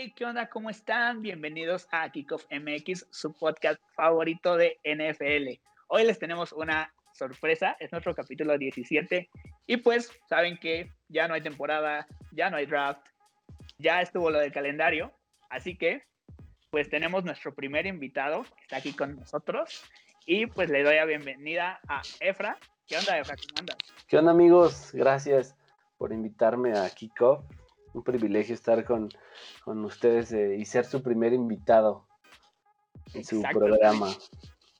Hey, ¿qué onda? ¿Cómo están? Bienvenidos a Kickoff MX, su podcast favorito de NFL. Hoy les tenemos una sorpresa, es nuestro capítulo 17 y pues saben que ya no hay temporada, ya no hay draft, ya estuvo lo del calendario, así que pues tenemos nuestro primer invitado que está aquí con nosotros y pues le doy la bienvenida a Efra. ¿Qué onda, Efra? ¿Cómo andas? ¿Qué onda, amigos? Gracias por invitarme a Kickoff. Un privilegio estar con, con ustedes eh, y ser su primer invitado en su programa.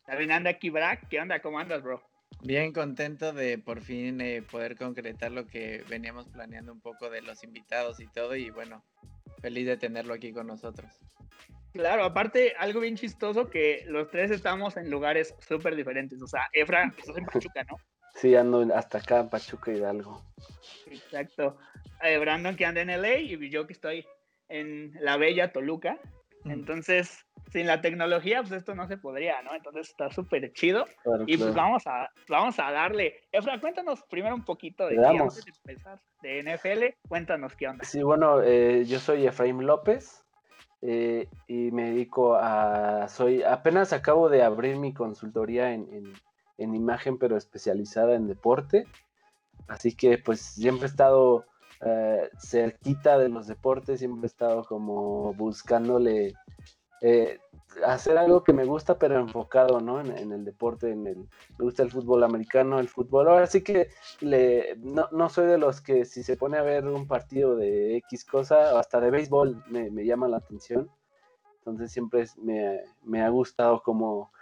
También anda aquí, Brack. ¿Qué onda? ¿Cómo andas, bro? Bien contento de por fin eh, poder concretar lo que veníamos planeando un poco de los invitados y todo. Y bueno, feliz de tenerlo aquí con nosotros. Claro, aparte, algo bien chistoso que los tres estamos en lugares súper diferentes. O sea, Efra, estás en Pachuca, ¿no? Sí, ando hasta acá en Pachuca Hidalgo. Exacto. Eh, Brandon que anda en LA y yo que estoy en la bella Toluca. Mm. Entonces, sin la tecnología, pues esto no se podría, ¿no? Entonces está súper chido. y pues vamos a, vamos a darle. Efra, cuéntanos primero un poquito de, antes de empezar, de NFL. Cuéntanos qué onda. Sí, bueno, eh, yo soy Efraín López. Eh, y me dedico a, soy, apenas acabo de abrir mi consultoría en, en, imagen, pero especializada en deporte. Así que pues siempre he estado eh, cerquita de los deportes, siempre he estado como buscándole eh, hacer algo que me gusta, pero enfocado, ¿no? En, el deporte, en el, me gusta el fútbol americano, el fútbol. Ahora sí que le, no, no, soy de los que si se pone a ver un partido de X cosa, hasta de béisbol, me, me llama la atención. Entonces siempre me, me, ha gustado como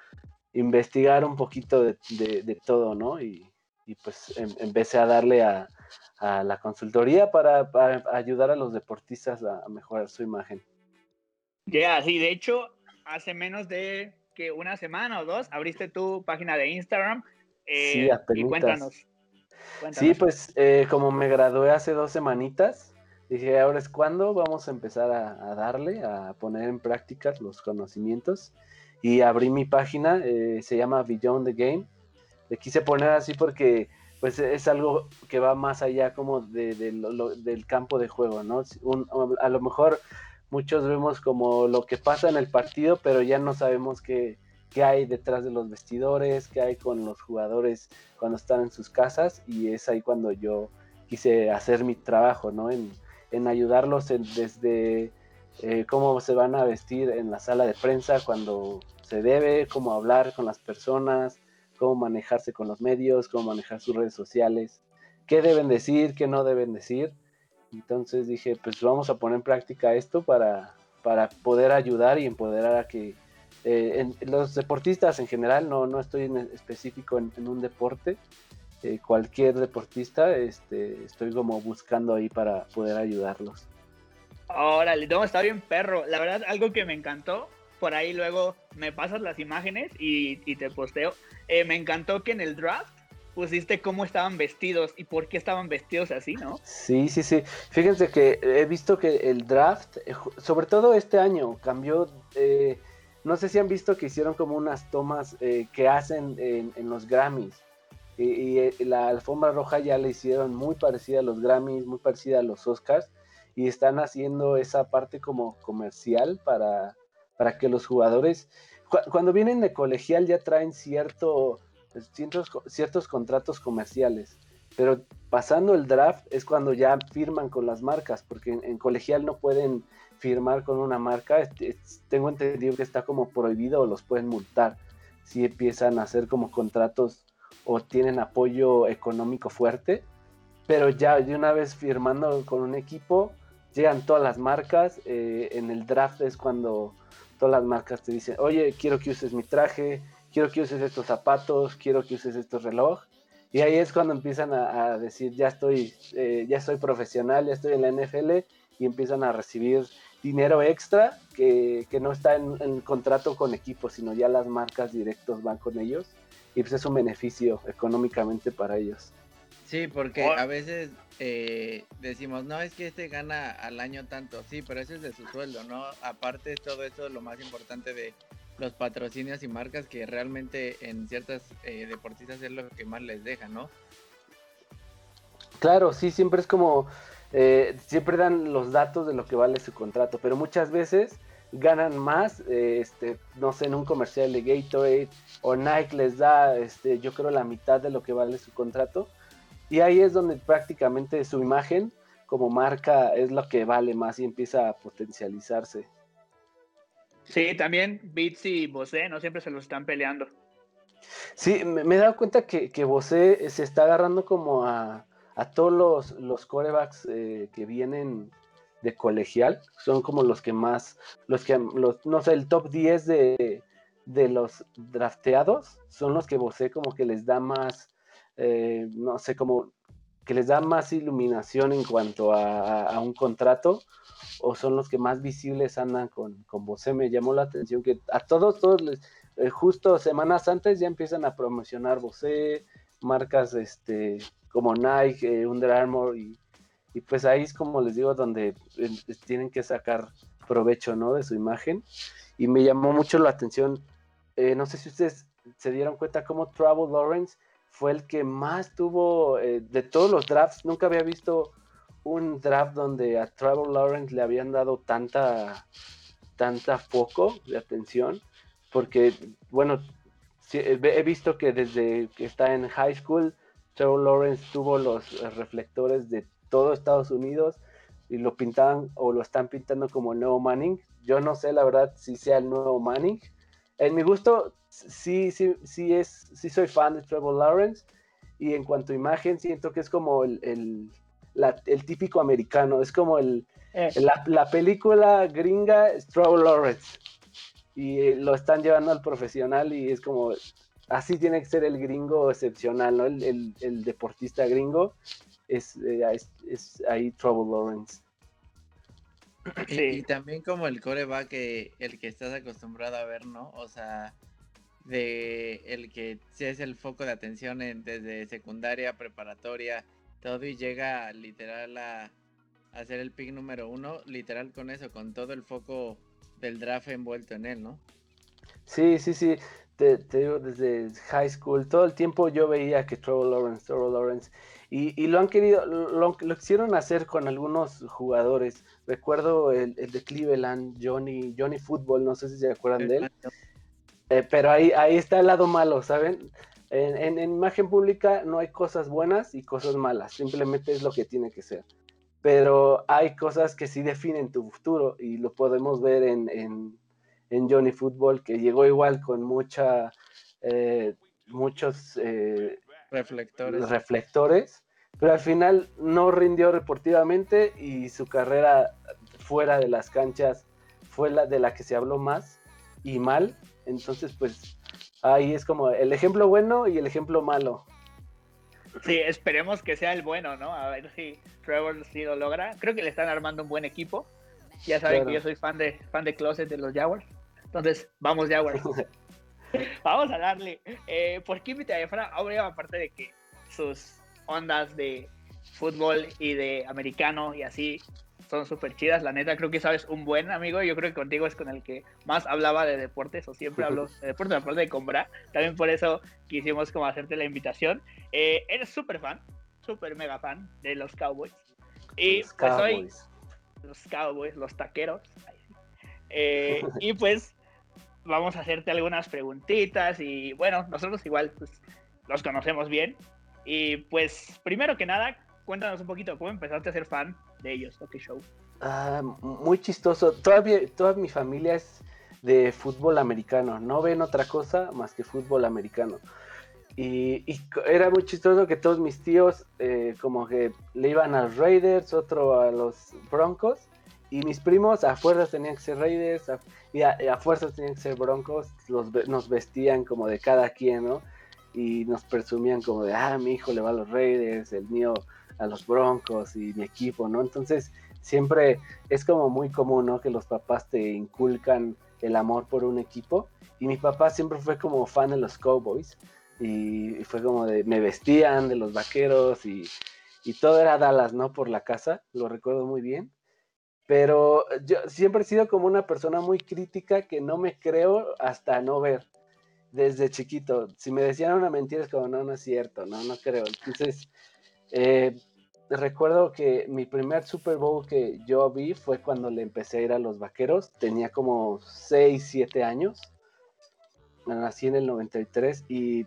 investigar un poquito de, de, todo, ¿no? Y, y pues em, empecé a darle a, a la consultoría para, para, ayudar a los deportistas a, mejorar su imagen. Ya, sí, de hecho, hace menos de que una semana o dos abriste tu página de Instagram. Eh, sí, y cuéntanos, Sí, pues eh, como me gradué hace dos semanitas, dije, ahora es cuando vamos a empezar a, darle, a poner en práctica los conocimientos. Y abrí mi página, eh, se llama Beyond the Game. Le quise poner así porque pues es algo que va más allá como de, del campo de juego, ¿no? a lo mejor muchos vemos como lo que pasa en el partido, pero ya no sabemos qué, qué hay detrás de los vestidores, qué hay con los jugadores cuando están en sus casas y es ahí cuando yo quise hacer mi trabajo, ¿no? En, en ayudarlos desde eh, cómo se van a vestir en la sala de prensa cuando se debe, cómo hablar con las personas, cómo manejarse con los medios, cómo manejar sus redes sociales, qué deben decir, qué no deben decir. Entonces dije, pues vamos a poner en práctica esto para, para poder ayudar y empoderar a que eh, los deportistas en general, no, no estoy en específico en, un deporte, eh, cualquier deportista, este, estoy como buscando ahí para poder ayudarlos. Órale, no, está bien perro. La verdad, algo que me encantó, por ahí luego me pasas las imágenes y, y te posteo. Eh, me encantó que en el draft pusiste cómo estaban vestidos y por qué estaban vestidos así, ¿no? Sí, sí, sí. Fíjense que he visto que el draft, eh, sobre todo este año, cambió. Eh, no sé si han visto que hicieron como unas tomas que hacen en, los Grammys. Y, la alfombra roja ya la hicieron muy parecida a los Grammys, muy parecida a los Oscars. Y están haciendo esa parte como comercial para, para que los jugadores cuando vienen de colegial ya traen cierto, ciertos, ciertos contratos comerciales, pero pasando el draft es cuando ya firman con las marcas, porque en, colegial no pueden firmar con una marca, tengo entendido que está como prohibido o los pueden multar si empiezan a hacer como contratos o tienen apoyo económico fuerte, pero ya de una vez firmando con un equipo, llegan todas las marcas, eh, en el draft es cuando todas las marcas te dicen, oye, quiero que uses mi traje, quiero que uses estos zapatos, quiero que uses estos reloj. Y ahí es cuando empiezan a, decir, ya estoy, eh, ya soy profesional, ya estoy en la NFL y empiezan a recibir dinero extra que, no está en, en, contrato con equipos, sino ya las marcas directos van con ellos y pues es un beneficio económicamente para ellos. Sí, porque a veces eh, decimos, no, es que este gana al año tanto, sí, pero eso es de su sueldo, ¿no? Aparte todo esto, lo más importante de los patrocinios y marcas que realmente en ciertas eh, deportistas es lo que más les deja, ¿no? Claro, sí, siempre es como, eh, siempre dan los datos de lo que vale su contrato, pero muchas veces ganan más, eh, este, no sé, en un comercial de Gatorade o Nike les da, este, yo creo, la mitad de lo que vale su contrato. Y ahí es donde prácticamente su imagen como marca es lo que vale más y empieza a potencializarse. Sí, también Beats y Bose no siempre se lo están peleando. Sí, me, he dado cuenta que, que Bose se está agarrando como a, todos los, los corebacks eh, que vienen de colegial, son como los que más, los que, los, no sé, el top 10 de, de los drafteados son los que Bose como que les da más, eh, no sé, como que les da más iluminación en cuanto a, un contrato o son los que más visibles andan con, con Bose. Me llamó la atención que a todos, todos eh, justo semanas antes ya empiezan a promocionar Bose, marcas este, como Nike, eh, Under Armour y, y, pues ahí es como les digo donde eh, tienen que sacar provecho ¿no? de su imagen y me llamó mucho la atención, no sé si ustedes se dieron cuenta cómo Travel Lawrence fue el que más tuvo eh, de todos los drafts. Nunca había visto un draft donde a Trevor Lawrence le habían dado tanta, tanta foco de atención. Porque, bueno, he visto que desde que está en high school, Trevor Lawrence tuvo los reflectores de todo Estados Unidos y lo pintaban o lo están pintando como el nuevo Manning. Yo no sé la verdad si sea el nuevo Manning. En mi gusto, sí, sí, sí, es, sí soy fan de Trevor Lawrence y en cuanto a imagen siento que es como el, el, típico americano, es como el, eh. la, película gringa es Trevor Lawrence y eh, lo están llevando al profesional y es como, así tiene que ser el gringo excepcional, ¿no? El, deportista gringo es, eh, es, es ahí Trevor Lawrence. Y, también como el coreback que el que estás acostumbrado a ver, ¿no? O sea, de el que es el foco de atención en, desde secundaria, preparatoria, todo y llega literal a, a ser el pick número uno, literal con eso, con todo el foco del draft envuelto en él, ¿no? Sí, sí, sí. Te, digo, desde high school, todo el tiempo yo veía que Trevor Lawrence, Trevor Lawrence, y, y lo han querido, lo, lo, quisieron hacer con algunos jugadores. Recuerdo el, el, de Cleveland, Johnny, Johnny Football, no sé si se acuerdan de él. Eh, pero ahí, ahí está el lado malo, ¿saben? En, imagen pública no hay cosas buenas y cosas malas, simplemente es lo que tiene que ser. Pero hay cosas que sí definen tu futuro y lo podemos ver en, en, Johnny Football, que llegó igual con mucha, eh, muchos eh, reflectores. reflectores, pero al final no rindió deportivamente y su carrera fuera de las canchas fue la de la que se habló más y mal entonces, pues ahí es como el ejemplo bueno y el ejemplo malo. Sí, esperemos que sea el bueno, ¿no? A ver si Trevor sí lo logra. Creo que le están armando un buen equipo. Ya saben que yo soy fan de fan de Closet de los Jaguars. Entonces, vamos Jaguars. vamos a darle. Eh, ¿Por qué invité a Efra? aparte de que sus ondas de fútbol y de americano y así son súper chidas, la neta, creo que sabes un buen amigo, yo creo que contigo es con el que más hablaba de deportes o siempre hablo de deportes, aparte de comprar, también por eso quisimos como hacerte la invitación. Eh, eres súper fan, súper mega fan de los Cowboys. Y pues hoy, los Cowboys, los taqueros. Eh, y pues vamos a hacerte algunas preguntitas y bueno, nosotros igual pues, los conocemos bien. Y pues primero que nada, cuéntanos un poquito cómo empezaste a ser fan de ellos, ¿no? show? Ah, muy chistoso. Todavía, toda mi familia es de fútbol americano. No ven otra cosa más que fútbol americano. Y, era muy chistoso que todos mis tíos eh, como que le iban a los Raiders, otro a los Broncos. Y mis primos a fuerzas tenían que ser Raiders y, a, fuerzas tenían que ser Broncos. Los, nos vestían como de cada quien, ¿no? Y nos presumían como de, ah, mi hijo le va a los Raiders, el mío a los Broncos y mi equipo, ¿no? Entonces, siempre es como muy común, ¿no? Que los papás te inculcan el amor por un equipo. Y mi papá siempre fue como fan de los Cowboys. Y, fue como de, me vestían de los vaqueros y, y todo era Dallas, ¿no? Por la casa, lo recuerdo muy bien. Pero yo siempre he sido como una persona muy crítica que no me creo hasta no ver desde chiquito. Si me decían una mentira es como, no, no es cierto, no, no creo. Entonces, eh, recuerdo que mi primer Super Bowl que yo vi fue cuando le empecé a ir a los vaqueros. Tenía como 6, 7 años. Nací en el 93 y,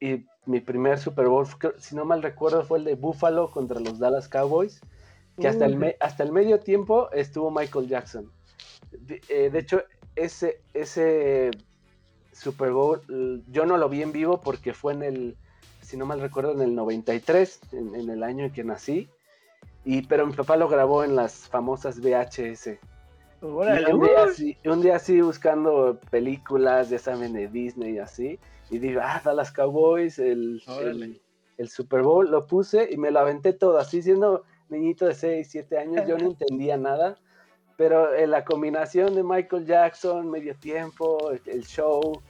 y mi primer Super Bowl, si no mal recuerdo, fue el de Buffalo contra los Dallas Cowboys. Que hasta, el, hasta el medio tiempo estuvo Michael Jackson. De, eh, de hecho, ese, ese Super Bowl yo no lo vi en vivo porque fue en el si no mal recuerdo, en el 93, en, el año en que nací. Y, pero mi papá lo grabó en las famosas VHS. un, día así, un día así buscando películas, ya saben, de Disney y así. Y digo, ah, Dallas Cowboys, el, el, Super Bowl, lo puse y me lo aventé todo, así siendo niñito de 6, 7 años, yo no entendía nada. Pero en la combinación de Michael Jackson, medio tiempo, el show,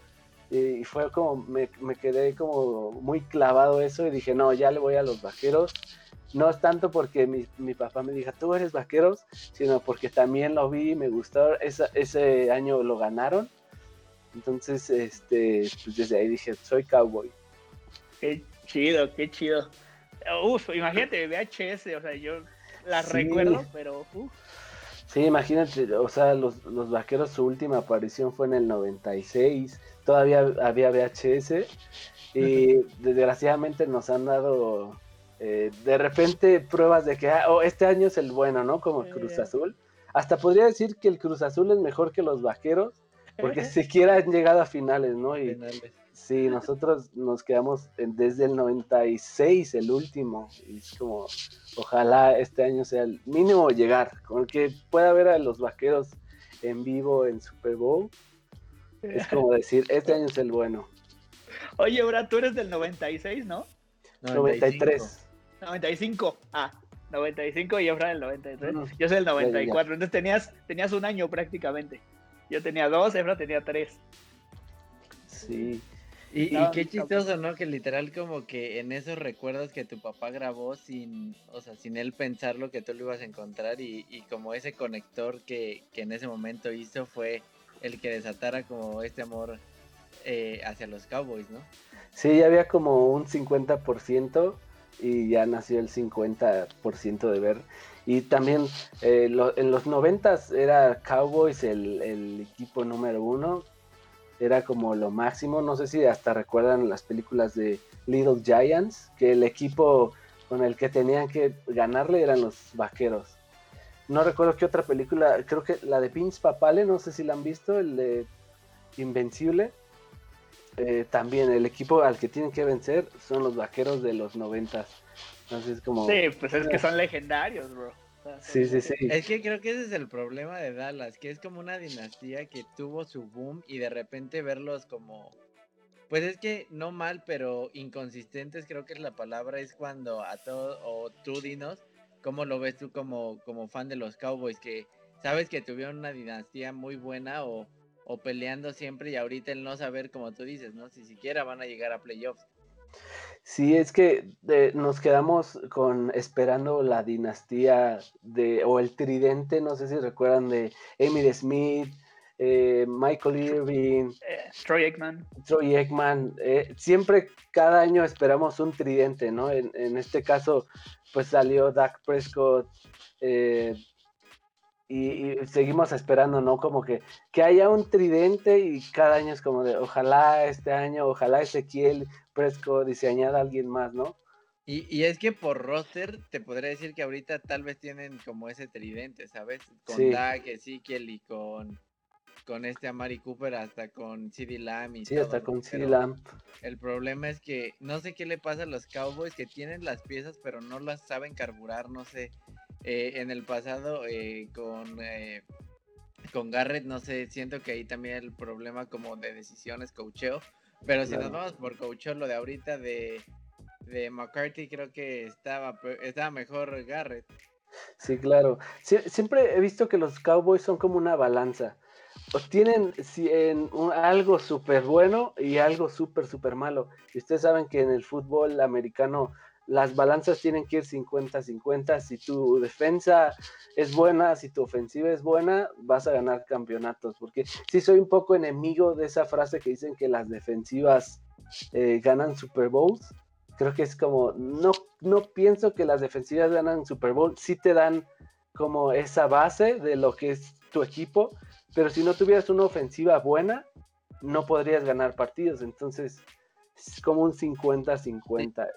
y fue como, me, quedé como muy clavado eso y dije, no, ya le voy a los vaqueros. No es tanto porque mi, papá me dijo, tú eres vaqueros, sino porque también lo vi y me gustó. ese año lo ganaron. Entonces, este, pues desde ahí dije, soy cowboy. Qué chido, qué chido. Uf, imagínate, VHS, o sea, yo la recuerdo, pero uf. Sí, imagínate, o sea, los, los vaqueros, su última aparición fue en el 96 todavía había VHS y desgraciadamente nos han dado eh, de repente pruebas de que ah, oh, este año es el bueno, ¿no? Como Cruz Azul. Hasta podría decir que el Cruz Azul es mejor que los Vaqueros, porque siquiera han llegado a finales, ¿no? Y sí, nosotros nos quedamos desde el 96, el último, y es como, ojalá este año sea el mínimo llegar, con que pueda ver a los Vaqueros en vivo en Super Bowl es como decir, este año es el bueno. Oye, ahora tú eres del 96, ¿no? 93. 95. Ah, 95 y Efra del 93. Yo soy del 94. Entonces tenías, tenías un año prácticamente. Yo tenía dos, Efra tenía tres. Sí. Y, qué chistoso, ¿no? Que literal como que en esos recuerdos que tu papá grabó sin, o sea, sin él pensar lo que tú lo ibas a encontrar y, y como ese conector que, que en ese momento hizo fue el que desatara como este amor eh, hacia los Cowboys, ¿no? Sí, ya había como un 50% y ya nació el 50% de ver. Y también eh, en los 90 era Cowboys el, equipo número uno, era como lo máximo. No sé si hasta recuerdan las películas de Little Giants, que el equipo con el que tenían que ganarle eran los vaqueros. No recuerdo qué otra película, creo que la de Vince Papale, no sé si la han visto, el de Invencible. Eh, también el equipo al que tienen que vencer son los vaqueros de los noventas. Entonces como... Sí, pues es que son legendarios, bro. sí, sí, sí. Es que creo que ese es el problema de Dallas, que es como una dinastía que tuvo su boom y de repente verlos como... Pues es que no mal, pero inconsistentes creo que es la palabra, es cuando a todos, o tú dinos, ¿Cómo lo ves tú como, como fan de los Cowboys? Que sabes que tuvieron una dinastía muy buena o, peleando siempre y ahorita el no saber, como tú dices, ¿no? Si siquiera van a llegar a playoffs. Sí, es que eh, nos quedamos con esperando la dinastía de, o el tridente, no sé si recuerdan de Emmitt Smith, eh, Michael Irving, eh, Troy Aikman. Troy Aikman. siempre cada año esperamos un tridente, ¿no? En, en, este caso, pues salió Dak Prescott eh, y, seguimos esperando, ¿no? Como que, que haya un tridente y cada año es como de, ojalá este año, ojalá Ezequiel Prescott y se añada alguien más, ¿no? Y, y, es que por roster te podría decir que ahorita tal vez tienen como ese tridente, ¿sabes? Con Dak, Ezequiel y con con este Amari Cooper, hasta con CD Lamb y Sí, hasta con CD Lamb. El problema es que no sé qué le pasa a los Cowboys que tienen las piezas, pero no las saben carburar, no sé. Eh, en el pasado eh, con, eh, con Garrett, no sé, siento que ahí también el problema como de decisiones, coacheo. Pero si nos vamos por coacheo, lo de ahorita de, de McCarthy, creo que estaba, estaba mejor Garrett. Sí, claro. siempre he visto que los Cowboys son como una balanza tienen en algo súper bueno y algo súper, súper malo. Y ustedes saben que en el fútbol americano las balanzas tienen que ir 50-50. Si tu defensa es buena, si tu ofensiva es buena, vas a ganar campeonatos. Porque sí soy un poco enemigo de esa frase que dicen que las defensivas eh, ganan Super Bowls. Creo que es como, no, no pienso que las defensivas ganan Super Bowl, sí te dan como esa base de lo que es tu equipo, pero si no tuvieras una ofensiva buena, no podrías ganar partidos. Entonces, es como un 50-50.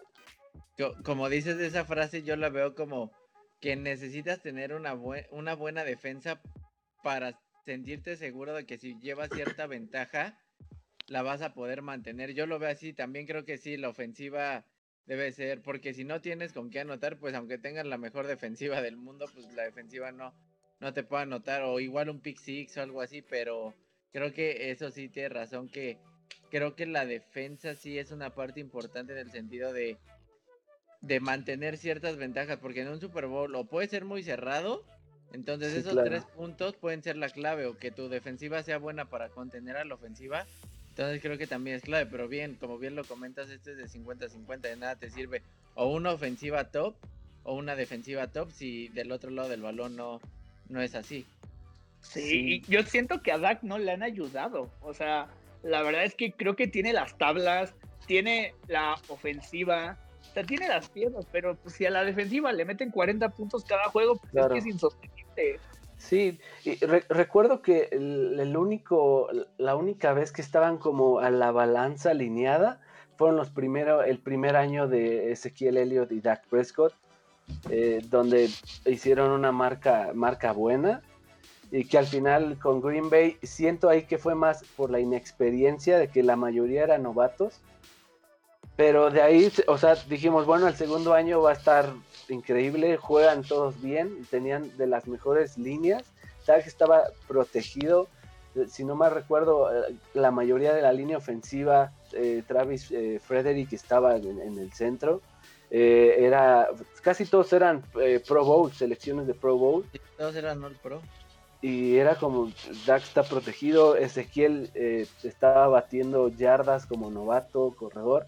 Como dices esa frase, yo la veo como que necesitas tener una, una buena defensa para sentirte seguro de que si llevas cierta ventaja, la vas a poder mantener. Yo lo veo así, también creo que sí, la ofensiva debe ser, porque si no tienes con qué anotar, pues aunque tengas la mejor defensiva del mundo, pues la defensiva no, no te puede anotar, o igual un pick six o algo así, pero creo que eso sí tiene razón, que creo que la defensa sí es una parte importante en el sentido de, de mantener ciertas ventajas, porque en un Super Bowl o puede ser muy cerrado, entonces esos tres puntos pueden ser la clave, o que tu defensiva sea buena para contener a la ofensiva, entonces creo que también es clave, pero bien, como bien lo comentas, este es de 50-50, de nada te sirve o una ofensiva top o una defensiva top si del otro lado del balón no, no es así. Sí, yo siento que a Dak no le han ayudado. O sea, la verdad es que creo que tiene las tablas, tiene la ofensiva, o sea, tiene las piernas, pero pues, si a la defensiva le meten 40 puntos cada juego, pues es que es insostenible. Sí, y recuerdo que el, único, la única vez que estaban como a la balanza alineada fueron los primeros, el primer año de Ezequiel Elliott y Dak Prescott, eh, donde hicieron una marca, marca buena y que al final con Green Bay siento ahí que fue más por la inexperiencia de que la mayoría eran novatos. Pero de ahí, o sea, dijimos, bueno, el segundo año va a estar increíble, juegan todos bien, tenían de las mejores líneas, que estaba protegido, eh, si no mal recuerdo, eh, la mayoría de la línea ofensiva, eh, Travis Frederick estaba en, el centro, era, casi todos eran Pro Bowl, selecciones de Pro Bowl. todos eran All Pro. Y era como, Dak está protegido, Ezequiel estaba batiendo yardas como novato, corredor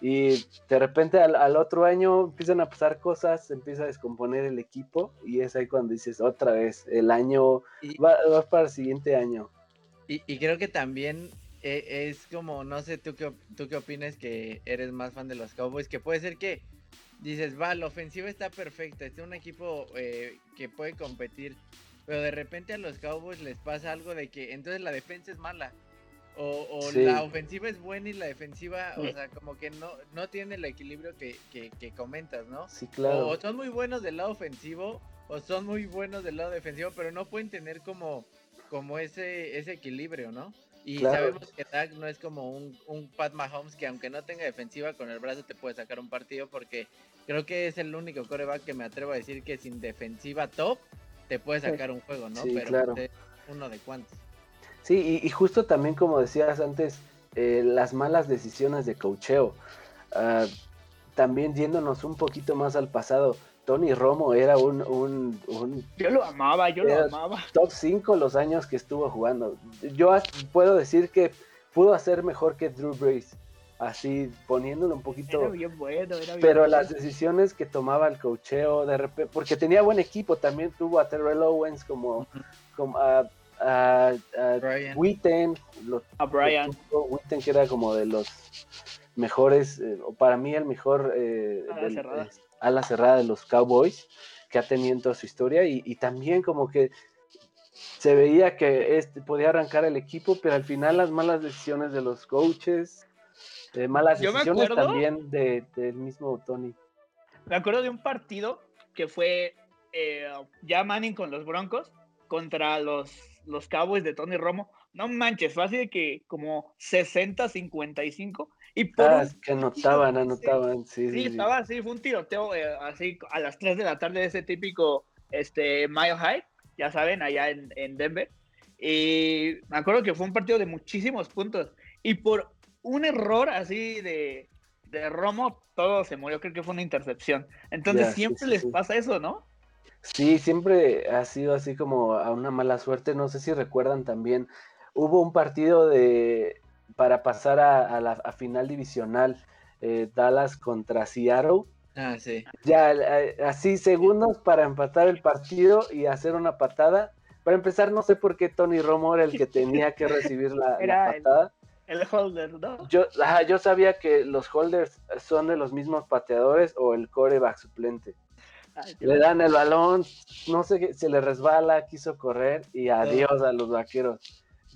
y de repente al, otro año empiezan a pasar cosas, se empieza a descomponer el equipo y es ahí cuando dices otra vez, el año va, para el siguiente año. Y, creo que también eh, es como, no sé, tú qué, tú qué opinas que eres más fan de los Cowboys, que puede ser que dices, va, la ofensiva está perfecta, es un equipo eh, que puede competir, pero de repente a los Cowboys les pasa algo de que entonces la defensa es mala. O, la ofensiva es buena y la defensiva, o sea, como que no, no tiene el equilibrio que, comentas, ¿no? Sí, claro. O, son muy buenos del lado ofensivo o son muy buenos del lado defensivo, pero no pueden tener como, como ese, ese equilibrio, ¿no? Y sabemos que Dak no es como un, un Pat Mahomes que aunque no tenga defensiva con el brazo te puede sacar un partido porque creo que es el único coreback que me atrevo a decir que sin defensiva top te puede sacar un juego, ¿no? pero claro. uno de cuantos. Sí, y, justo también como decías antes, eh, las malas decisiones de cocheo. Ah, también yéndonos un poquito más al pasado, Tony Romo era un... un, yo lo amaba, yo lo amaba. Top 5 los años que estuvo jugando. Yo puedo decir que pudo hacer mejor que Drew Brees. Así poniéndolo un poquito. Era bien bueno, era bien Pero las decisiones que tomaba el cocheo, de repente, porque tenía buen equipo, también tuvo a Terrell Owens como, como a, Witten, a Brian. Witten que era como de los mejores, eh, o para mí el mejor eh, ala, cerrada. de los Cowboys que ha tenido en toda su historia y, también como que se veía que este podía arrancar el equipo, pero al final las malas decisiones de los coaches, eh, malas decisiones también de, del mismo Tony. Me acuerdo de un partido que fue ya Manning con los Broncos contra los los Cowboys de Tony Romo, no manches, fue así de que como 60-55 y por ah, que anotaban, anotaban, sí, sí, estaba así, fue un tiroteo eh, así a las 3 de la tarde de ese típico este Mile High, ya saben, allá en, Denver. Y me acuerdo que fue un partido de muchísimos puntos y por un error así de, de Romo todo se murió, creo que fue una intercepción. Entonces siempre les pasa eso, ¿no? Sí, siempre ha sido así como a una mala suerte. No sé si recuerdan también, hubo un partido de para pasar a, la final divisional eh, Dallas contra Seattle. Ah, sí. Ya, eh, así segundos para empatar el partido y hacer una patada. Para empezar, no sé por qué Tony Romo era el que tenía que recibir la, patada. El holder, ¿no? Yo, yo sabía que los holders son de los mismos pateadores o el coreback suplente. le dan el balón, no sé qué, se le resbala, quiso correr y adiós a los vaqueros.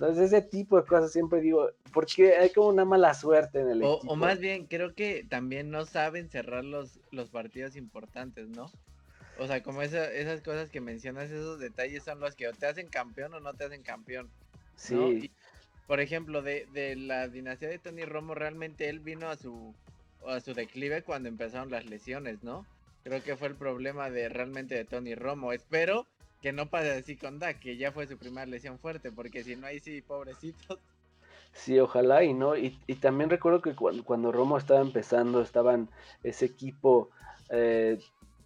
Entonces, ese tipo de cosas siempre digo, porque hay como una mala suerte en el o, equipo. O más bien, creo que también no saben cerrar los, los partidos importantes, ¿no? O sea, como esas cosas que mencionas, esos detalles son los que o te hacen campeón o no te hacen campeón. Sí. por ejemplo, de, de, la dinastía de Tony Romo, realmente él vino a su, a su declive cuando empezaron las lesiones, ¿no? Creo que fue el problema de realmente de Tony Romo. Espero que no pase así con Dak, que ya fue su primera lesión fuerte, porque si no, ahí sí, pobrecitos. Sí, ojalá y no. Y, también recuerdo que cuando, Romo estaba empezando, estaban ese equipo eh,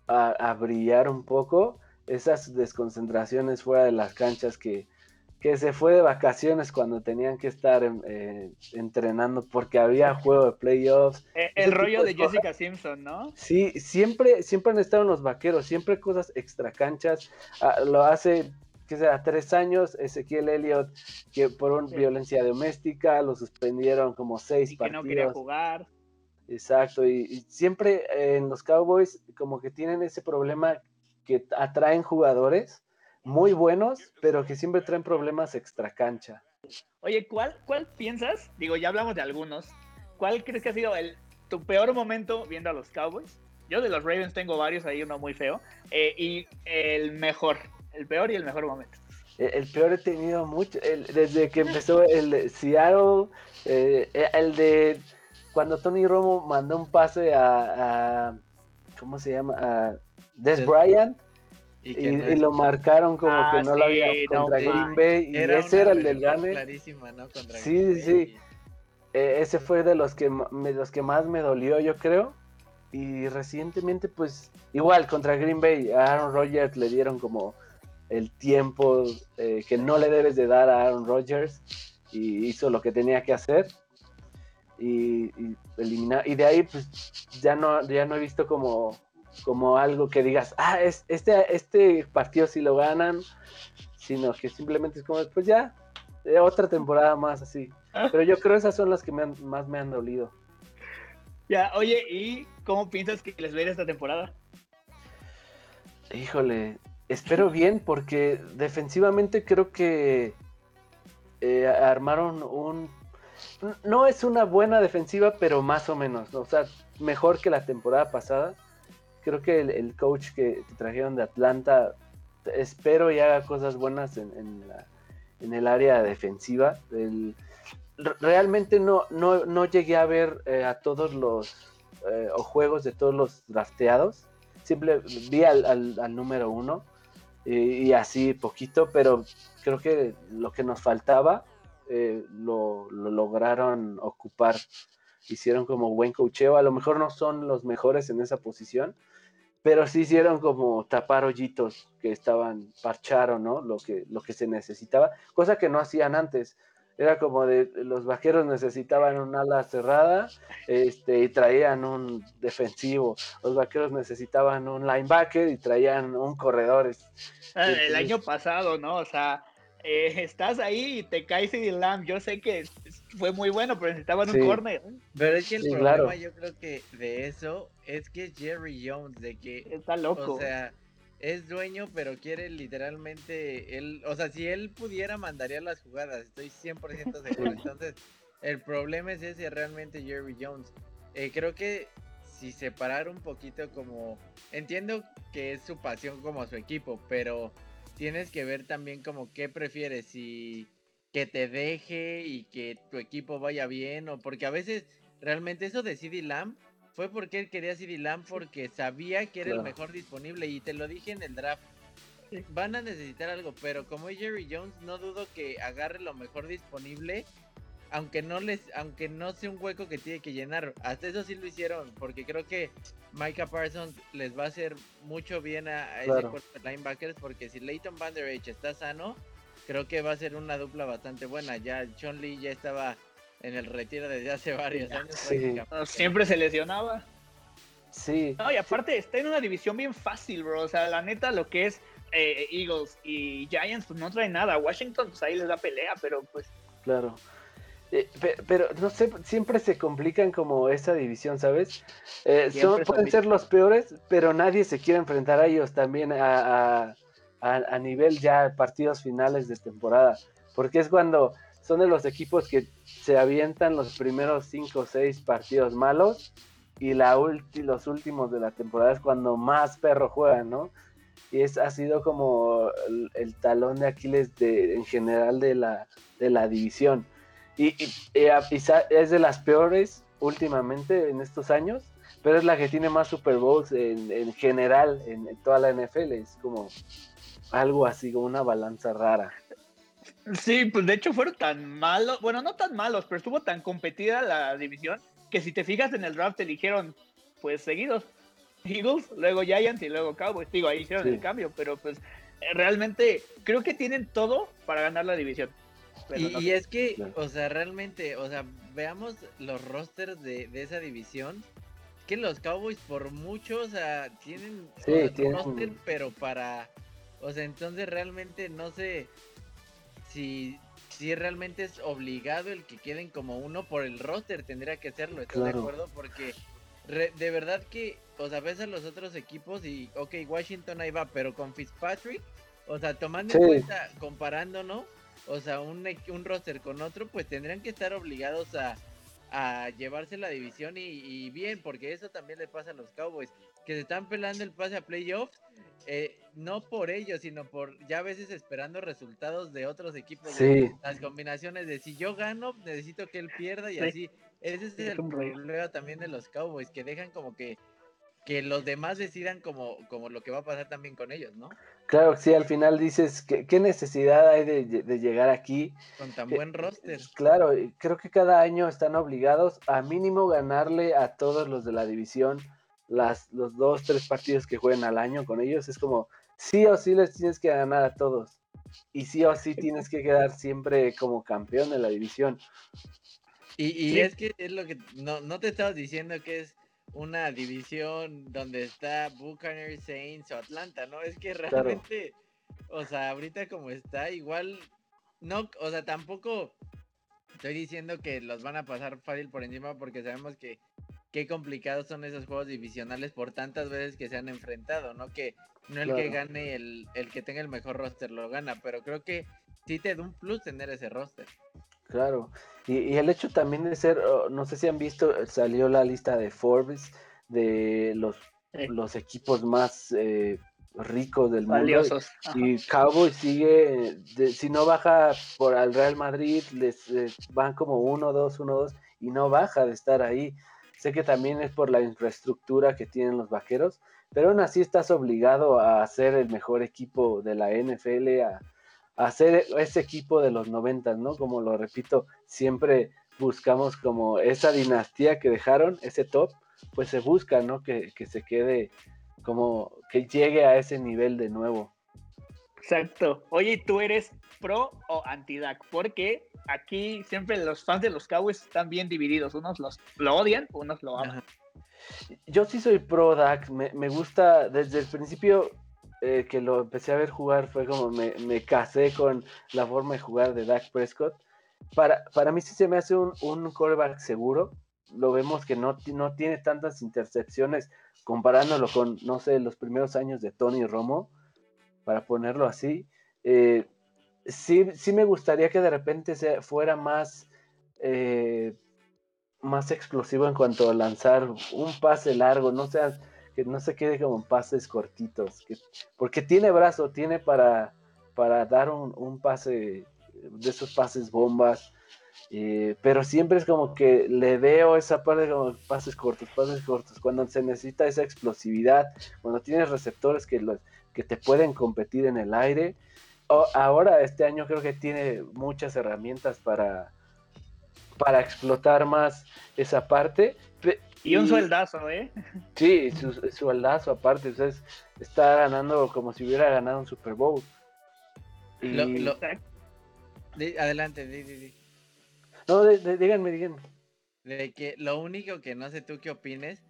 a, brillar un poco, esas desconcentraciones fuera de las canchas que, que se fue de vacaciones cuando tenían que estar eh, entrenando porque había juego de playoffs. Eh, el, rollo de, Jessica Simpson, ¿no? Sí, siempre, siempre han estado los vaqueros, siempre cosas extra canchas. Ah, lo hace, que sea, tres años, Ezequiel Elliott, que por una violencia doméstica lo suspendieron como seis y partidos. Que no quería jugar. Exacto, y, y siempre en los Cowboys como que tienen ese problema que atraen jugadores muy buenos, pero que siempre traen problemas extra cancha. Oye, ¿cuál, ¿cuál piensas? Digo, ya hablamos de algunos. ¿Cuál crees que ha sido el, tu peor momento viendo a los Cowboys? Yo de los Ravens tengo varios, ahí uno muy feo. Eh, y el mejor, el peor y el mejor momento. El, peor he tenido mucho, desde que empezó el de Seattle, eh, el de cuando Tony Romo mandó un pase a, a ¿cómo se llama? A Des Bryant y, lo marcaron como que ah, no lo había contra Green Bay. Y ese era el del gane. sí, sí. E, ese fue de los que, los que más me dolió, yo creo. Y recientemente, pues, igual contra Green Bay, a Aaron Rodgers le dieron como el tiempo eh, que no le debes de dar a Aaron Rodgers. Y hizo lo que tenía que hacer. Y, y eliminar. Y de ahí, pues, ya no, ya no he visto como como algo que digas, ah, es, este, este partido si lo ganan, sino que simplemente es como, pues ya, eh, otra temporada más así. Ah. Pero yo creo esas son las que más me han dolido. Ya, oye, ¿y cómo piensas que les va a ir esta temporada? Híjole, espero bien porque defensivamente creo que eh, armaron un... No es una buena defensiva, pero más o menos, o sea, mejor que la temporada pasada creo que el, coach que, trajeron de Atlanta, espero y haga cosas buenas en, el área defensiva. realmente no, no, llegué a ver eh, a todos los eh, juegos de todos los drafteados. Siempre vi al, número uno y, así poquito, pero creo que lo que nos faltaba eh, lo, lo, lograron ocupar. Hicieron como buen cocheo. A lo mejor no son los mejores en esa posición, pero sí hicieron como tapar hoyitos que estaban, parcharon, ¿no? Lo que, lo que se necesitaba, cosa que no hacían antes. Era como de los vaqueros necesitaban un ala cerrada este, y traían un defensivo. Los vaqueros necesitaban un linebacker y traían un corredor. Ah, el año pasado, ¿no? O sea, eh, estás ahí y te caes en Lamb. Yo sé que fue muy bueno, pero necesitaban un corner. Pero es que el problema, yo creo que de eso es que Jerry Jones, de que. Está loco. O sea, es dueño, pero quiere literalmente. Él, o sea, si él pudiera, mandaría las jugadas. Estoy 100% seguro. Entonces, el problema es ese realmente Jerry Jones. Eh, creo que si separar un poquito, como. Entiendo que es su pasión como su equipo, pero tienes que ver también como qué prefieres, si que te deje y que tu equipo vaya bien, o porque a veces realmente eso de CD Lamb fue porque él quería CD Lamb porque sabía que era el mejor disponible y te lo dije en el draft. Van a necesitar algo, pero como es Jerry Jones, no dudo que agarre lo mejor disponible, aunque no les, aunque no sea un hueco que tiene que llenar. Hasta eso sí lo hicieron, porque creo que Micah Parsons les va a hacer mucho bien a, ese cuerpo de linebackers, porque si Leighton Van Der Eich está sano, creo que va a ser una dupla bastante buena. Ya Sean Lee ya estaba en el retiro desde hace varios años. Siempre se lesionaba. Sí. No, y aparte está en una división bien fácil, bro. O sea, la neta, lo que es eh, Eagles y Giants, pues no trae nada. Washington, pues ahí les da pelea, pero pues. Claro. Eh, pero, no sé, siempre se complican como esa división, ¿sabes? Eh, son, pueden ser los peores, pero nadie se quiere enfrentar a ellos también a, a, nivel ya partidos finales de temporada, porque es cuando son de los equipos que se avientan los primeros cinco o seis partidos malos y la los últimos de la temporada es cuando más perro juegan, ¿no? Y es, ha sido como el, talón de Aquiles de, en general de la, de la división. Y, es de las peores últimamente en estos años, pero es la que tiene más Super Bowls en, en general en, toda la NFL. Es como algo así, como una balanza rara. Sí, pues de hecho fueron tan malos, bueno, no tan malos, pero estuvo tan competida la división que si te fijas en el draft eligieron pues seguidos Eagles, luego Giants y luego Cowboys. Digo, ahí hicieron el cambio, pero pues eh, realmente creo que tienen todo para ganar la división. Y, es que, o sea, realmente, o sea, veamos los rosters de, esa división. Que los Cowboys, por mucho, o sea, tienen, roster, pero para. O sea, entonces realmente no sé si, si realmente es obligado el que queden como uno por el roster. Tendría que serlo, ¿estás de acuerdo? Porque de verdad que, o sea, ves a los otros equipos y, ok, Washington ahí va, pero con Fitzpatrick, o sea, tomando en cuenta, comparándonos o sea, un, un roster con otro, pues tendrían que estar obligados a, a llevarse la división y, bien, porque eso también le pasa a los Cowboys, que se están pelando el pase a playoffs, eh, no por ellos, sino por ya a veces esperando resultados de otros equipos. Sí. Las combinaciones de si yo gano, necesito que él pierda y así. Ese es el problema también de los Cowboys, que dejan como que que los demás decidan como, como lo que va a pasar también con ellos, ¿no? Claro, sí, al final dices, que, ¿qué necesidad hay de, llegar aquí? Con tan buen roster. Claro, creo que cada año están obligados a mínimo ganarle a todos los de la división las, los dos, tres partidos que jueguen al año con ellos. Es como, sí o sí les tienes que ganar a todos. Y sí o sí tienes que quedar siempre como campeón de la división. Y, y es que es lo que no, no te estaba diciendo que es una división donde está Buccaneers, Saints o Atlanta, ¿no? Es que realmente, o sea, ahorita como está, igual, no, o sea, tampoco estoy diciendo que los van a pasar fácil por encima porque sabemos que qué complicados son esos juegos divisionales por tantas veces que se han enfrentado, ¿no? Que no el que gane, el, el que tenga el mejor roster lo gana, pero creo que sí te da un plus tener ese roster. Claro, y, el hecho también de ser, oh, no sé si han visto, salió la lista de Forbes de los, los equipos más eh, ricos del mundo. Y Cowboy sigue, si no baja por al Real Madrid, les, van como 1, 2, 1, 2 y no baja de estar ahí. Sé que también es por la infraestructura que tienen los vaqueros, pero aún así estás obligado a ser el mejor equipo de la NFL, a, hacer ese equipo de los noventas, ¿no? Como lo repito, siempre buscamos como esa dinastía que dejaron, ese top, pues se busca, ¿no? Que, se quede como que llegue a ese nivel de nuevo. Exacto. Oye, ¿tú eres pro o anti-DAC? Porque aquí siempre los fans de los Cowboys están bien divididos. Unos los, lo odian, unos lo aman. Yo sí soy pro DAC. Me, me gusta, desde el principio eh, que lo empecé a ver jugar fue como me, me, casé con la forma de jugar de Dak Prescott. Para, para mí sí se me hace un, un seguro. Lo vemos que no, no tiene tantas intercepciones comparándolo con, no sé, los primeros años de Tony Romo, para ponerlo así. Eh, sí, sí me gustaría que de repente se fuera más, eh, más explosivo en cuanto a lanzar un pase largo, no sea que no se quede como pases cortitos, que, porque tiene brazo, tiene para, para dar un, pase de esos pases bombas, eh, pero siempre es como que le veo esa parte como pases cortos, pases cortos, cuando se necesita esa explosividad, cuando tienes receptores que, que te pueden competir en el aire. ahora este año creo que tiene muchas herramientas para, para explotar más esa parte, y un sueldazo, ¿eh? Sí, su, sueldazo aparte, o sea, está ganando como si hubiera ganado un Super Bowl. adelante, di, di, No, díganme, díganme. De que lo único que no sé tú qué opines,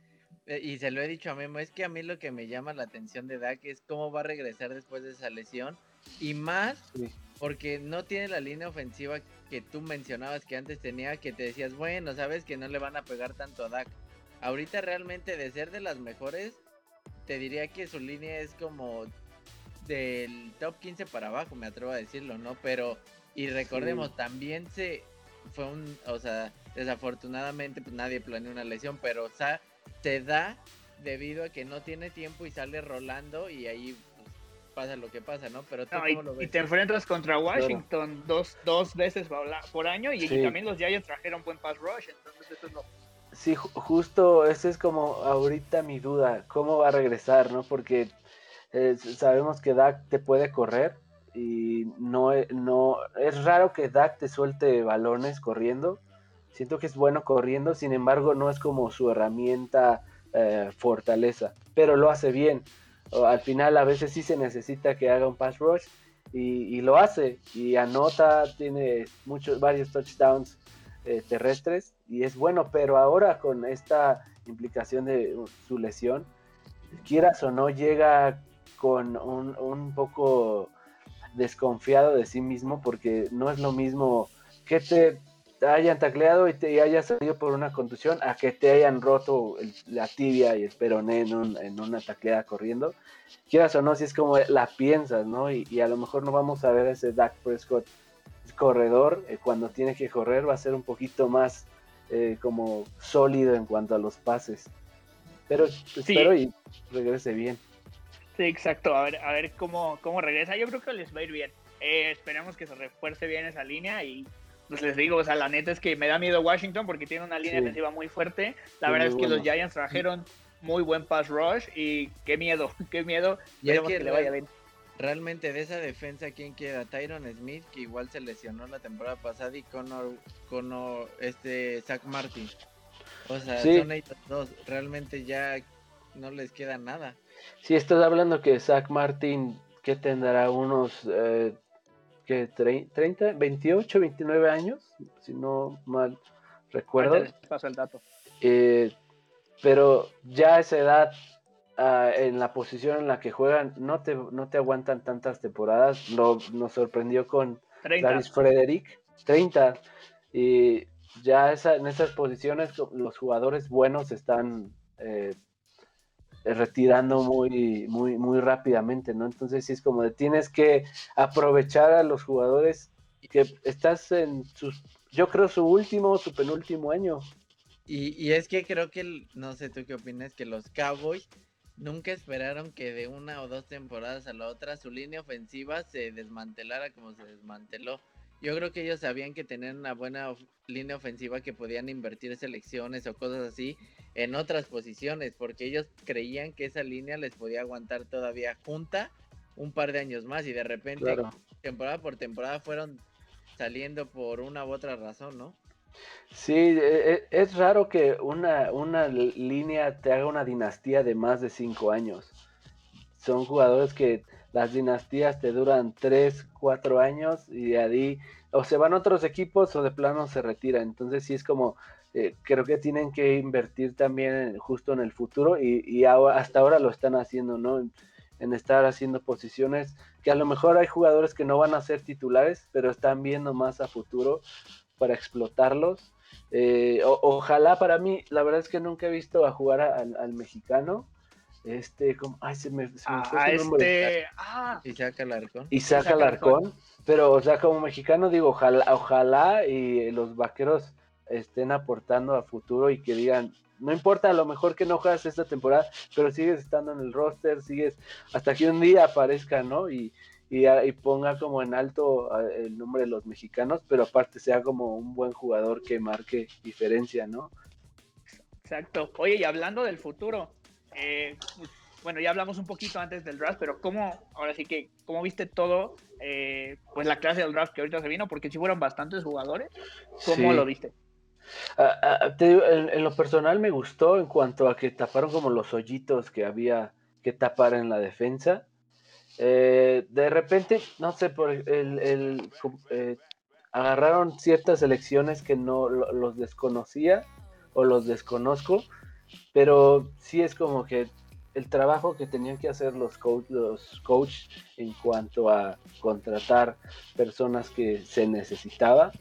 eh, y se lo he dicho a Memo, es que a mí lo que me llama la atención de Dak es cómo va a regresar después de esa lesión. Y más porque no tiene la línea ofensiva que tú mencionabas que antes tenía, que te decías, bueno, sabes que no le van a pegar tanto a Dak. Ahorita realmente de ser de las mejores, te diría que su línea es como del top 15 para abajo, me atrevo a decirlo, ¿no? Pero, y recordemos, también se fue un, o sea, desafortunadamente pues nadie planeó una lesión, pero o sea, se da debido a que no tiene tiempo y sale rolando y ahí pues, pasa lo que pasa, ¿no? Pero tú, y, ¿cómo lo ves? y te enfrentas contra Washington dos, dos veces por año y, Sí. también los Giants trajeron buen pass rush, entonces eso es lo... Sí, ju- justo esa es como ahorita mi duda, cómo va a regresar, ¿no? Porque eh, sabemos que Dak te puede correr y no, e- no es raro que Dak te suelte balones corriendo. Siento que es bueno corriendo, sin embargo no es como su herramienta eh, fortaleza, pero lo hace bien. Al final a veces sí se necesita que haga un pass rush y, y lo hace y anota, tiene muchos varios touchdowns eh, terrestres y es bueno, pero ahora con esta implicación de su lesión, quieras o no, llega con un, un poco desconfiado de sí mismo porque no es lo mismo que te hayan tacleado y te hayas salido por una contusión a que te hayan roto la tibia y el peroné en, un- en una tacleada corriendo. Quieras o no, si es como la piensas, ¿no? Y, y a lo mejor no vamos a ver ese Dak Prescott corredor, eh, cuando tiene que correr va a ser un poquito más eh, como sólido en cuanto a los pases. Pero espero y regrese bien. Sí, exacto, a ver, a ver cómo, cómo regresa, yo creo que les va a ir bien, Eh, esperemos que se refuerce bien esa línea y pues les digo, o sea, la neta es que me da miedo Washington porque tiene una línea Sí. defensiva muy fuerte, la Sí, verdad es que los. Giants trajeron muy buen pass rush y qué miedo, qué miedo, Y es que que le vaya bien. Realmente de esa defensa, ¿quién queda? Tyron Smith, que igual se lesionó la temporada pasada, y Connor, Connor este, Zach Martin. O sea, Sí. son ellos dos. Realmente ya no les queda nada. Si estás hablando que Zach Martin, que tendrá unos eh, ¿qué, tre- 30, 28, 29 años, si no mal recuerdo. Paso el dato. Eh, pero ya a esa edad, ah, en la posición en la que juegan, no te, no te aguantan tantas temporadas. Lo, nos sorprendió con 30. Travis Frederick, 30. Y ya esa, en esas posiciones los jugadores buenos están eh, retirando muy, muy, muy rápidamente, ¿no? Entonces sí es como de tienes que aprovechar a los jugadores que estás en sus, yo creo su último, su penúltimo año. Y, y es que creo que, el- no sé tú qué opinas, que los Cowboys nunca esperaron que de una o dos temporadas a la otra su línea ofensiva se desmantelara como se desmanteló. Yo creo que ellos sabían que tenían una buena of- línea ofensiva que podían invertir selecciones o cosas así en otras posiciones, porque ellos creían que esa línea les podía aguantar todavía junta un par de años más y de repente Claro. temporada por temporada fueron saliendo por una u otra razón, ¿no? Sí, e- e- es raro que una, una línea te haga una dinastía de más de cinco años. Son jugadores que las dinastías te duran tres, cuatro años y ahí o se van a otros equipos o de plano se retiran. Entonces sí es como, eh, creo que tienen que invertir también justo en el futuro y, y ahora- hasta ahora lo están haciendo, ¿no? En estar haciendo posiciones que a lo mejor hay jugadores que no van a ser titulares, pero están viendo más a futuro para explotarlos. Eh, o- ojalá para mí, la verdad es que nunca he visto a jugar a- al, al mexicano. Este, como, ay, se me, se me fue A su nombre. este, ah, Isaac Alarcón. Isaac Alarcón. Pero, o sea, como mexicano digo, ojalá, ojalá y los vaqueros estén aportando a futuro y que digan, no importa, a lo mejor que no juegas esta temporada, pero sigues estando en el roster, sigues hasta que un día aparezca, ¿no? Y, y, a- y ponga como en alto el nombre de los mexicanos, pero aparte sea como un buen jugador que marque diferencia, ¿no? Exacto. Oye, y hablando del futuro, eh, bueno, ya hablamos un poquito antes del draft, pero ¿cómo, ahora sí que, cómo viste todo, eh, pues la clase del draft que ahorita se vino? Porque sí fueron bastantes jugadores. ¿Cómo Sí. lo viste? Ah, ah, te digo, en, en lo personal me gustó en cuanto a que taparon como los hoyitos que había que tapar en la defensa. Eh, de repente, no sé, por el, eh, agarraron ciertas elecciones que no lo- los desconocía o los desconozco, pero sí es como que el trabajo que tenían que hacer los coach, los coach en cuanto a contratar personas que se necesitaba,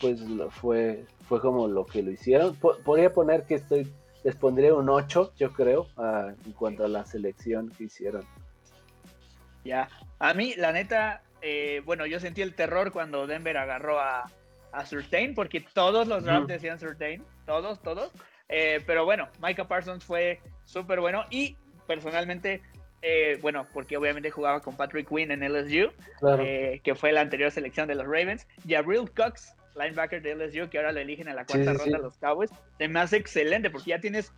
pues fue, fue como lo que lo hicieron. podría poner que estoy, les pondría un 8, yo creo, en cuanto a la selección que hicieron. Ya, a mí, la neta, eh, bueno, yo sentí el terror cuando Denver agarró a, a Surtain, porque todos los drafts decían Surtain, todos, todos. Eh, pero bueno, Micah Parsons fue súper bueno y personalmente, eh, bueno, porque obviamente jugaba con Patrick Quinn en LSU, que fue la anterior selección de los Ravens. Jabril Cox, linebacker de LSU, que ahora lo eligen en la cuarta ronda los Cowboys, se me hace excelente porque ya tienes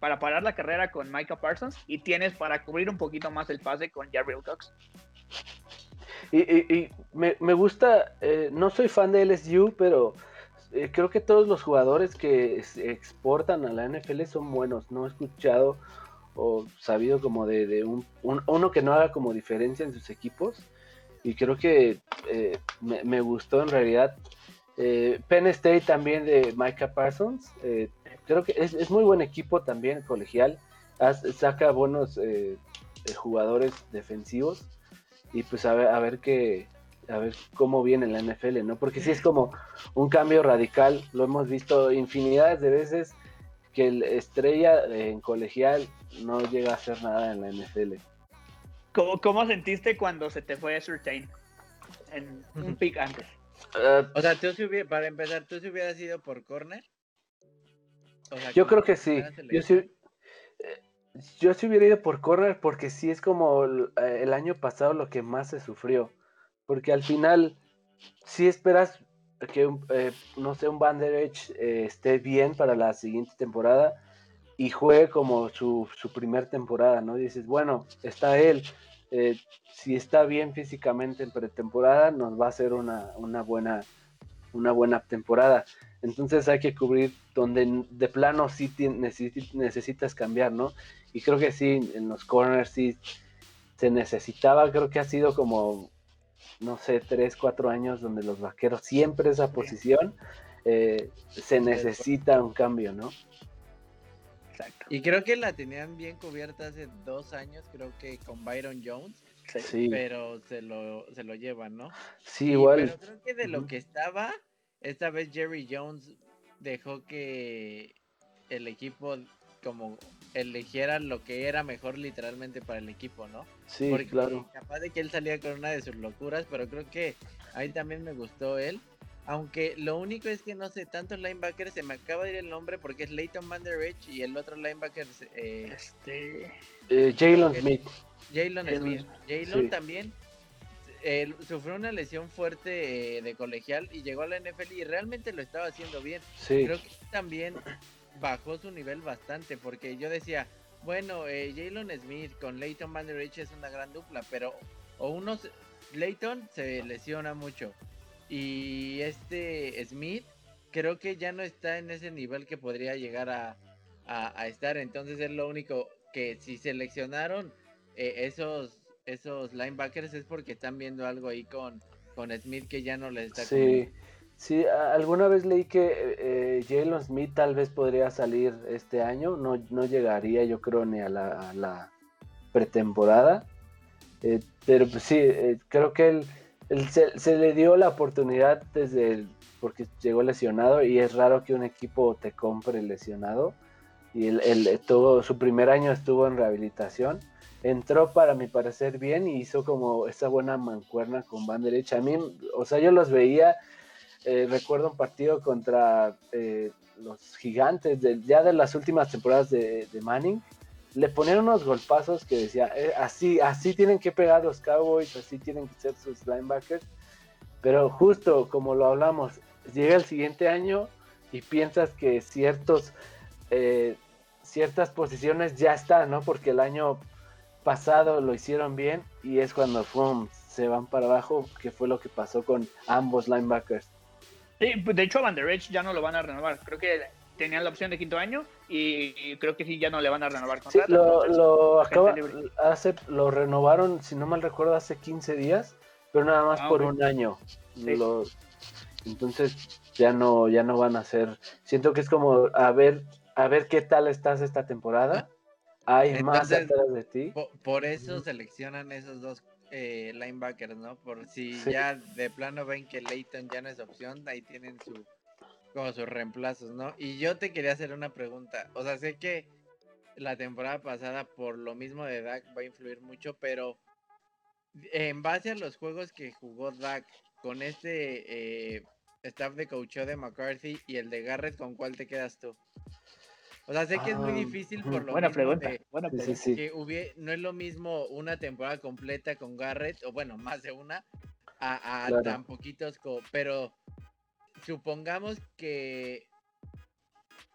para parar la carrera con Micah Parsons y tienes para cubrir un poquito más el pase con Jabril Cox. Y, me, me, gusta, no soy fan de LSU, pero eh, creo que todos los jugadores que exportan a la NFL son buenos. No he escuchado o sabido como de, un, uno que no haga como diferencia en sus equipos. Y creo que eh, me, gustó en realidad. Eh, Penn State también de Micah Parsons. Creo que es, muy buen equipo también colegial. saca buenos jugadores defensivos. Y pues a ver, a ver qué, a ver cómo viene la NFL, ¿no? Porque sí es como un cambio radical, lo hemos visto infinidades de veces que el estrella en colegial no llega a hacer nada en la NFL. ¿Cómo, cómo sentiste cuando se te fue Surtain en un pick antes? Ah, o sea, ¿tú para empezar, ¿tú si hubieras ido por corner? Yo creo que sí. Yo sí, eh, yo sí hubiera ido por corner porque sí es como el año pasado lo que más se sufrió porque al final, si esperas que, eh, no sé, un Van eh, esté bien para la siguiente temporada y juegue como su, su primer temporada, ¿no? dices, bueno, está él, eh, si está bien físicamente en pretemporada, nos va a hacer una, buena, una buena temporada. Entonces hay que cubrir donde de plano sí necesitas cambiar, ¿no? Y creo que sí, en los corners sí se necesitaba, creo que ha sido como no sé, tres, cuatro años donde los vaqueros siempre esa posición, eh, se necesita un cambio, ¿no? Exacto. Y creo que la tenían bien cubierta hace dos años, creo que con Byron Jones. Sí. Pero se lo, se lo llevan, ¿no? Sí, igual. Pero creo que de lo que estaba, esta vez Jerry Jones dejó que el equipo como eligiera lo que era mejor literalmente para el equipo, ¿no? Sí, claro. Capaz de que él salía con una de sus locuras, pero creo que ahí también me gustó él. Aunque lo único es que no sé, tantos linebackers, se me acaba de ir el nombre porque es Leighton Van Der Rich y el otro linebacker eh, este eh, Jalen Smith. Jalen Smith. Jalen también eh, sufrió una lesión fuerte de colegial y llegó a la NFL y realmente lo estaba haciendo bien. Sí. Creo que también bajó su nivel bastante, porque yo decía, bueno, eh, Jalen Smith con Leighton Van Der es una gran dupla, pero o unos, Leighton se lesiona mucho y este Smith creo que ya no está en ese nivel que podría llegar a, a, estar, entonces es lo único que si seleccionaron eh, esos esos linebackers es porque están viendo algo ahí con, con Smith que ya no les está sí. Sí, alguna vez leí que eh, Jalen Smith tal vez podría salir este año, no, no llegaría yo creo ni a la, pretemporada, eh, pero pues sí, eh, creo que él, se, le dio la oportunidad desde porque llegó lesionado y es raro que un equipo te compre lesionado y él, todo su primer año estuvo en rehabilitación, entró para mi parecer bien y hizo como esa buena mancuerna con Van Derecha. A mí, o sea, yo los veía eh, recuerdo un partido contra eh, los gigantes ya de las últimas temporadas de, Manning. Le ponían unos golpazos que decía, eh, así, así tienen que pegar los Cowboys, así tienen que ser sus linebackers. Pero justo como lo hablamos, llega el siguiente año y piensas que ciertos, ciertas posiciones ya están, ¿no? Porque el año pasado lo hicieron bien y es cuando se van para abajo, que fue lo que pasó con ambos linebackers. Sí, pues, de hecho a Van Der ya no lo van a renovar. Creo que tenían la opción de quinto año y, creo que sí, ya no le van a renovar Sí, lo, lo, hace, lo renovaron, si no mal recuerdo, hace 15 días, pero nada más ah, por un año. entonces ya no, ya no van a ser. Siento que es como a ver, a ver qué tal estás esta temporada hay más atrás de ti. Por, eso seleccionan esos dos eh, linebackers, ¿no? Por si ya de plano ven que Leighton ya no es opción, ahí tienen su como sus reemplazos, ¿no? Y yo te quería hacer una pregunta. O sea, sé que la temporada pasada, por lo mismo de Dak, va a influir mucho, pero en base a los juegos que jugó Dak con este eh, staff de coach de McCarthy y el de Garrett, ¿con cuál te quedas tú? O sea, sé que es muy ah, difícil por lo buena mismo pregunta, buena pregunta. que no es lo mismo una temporada completa con Garrett, o bueno, más de una, a, tan poquitos, pero supongamos que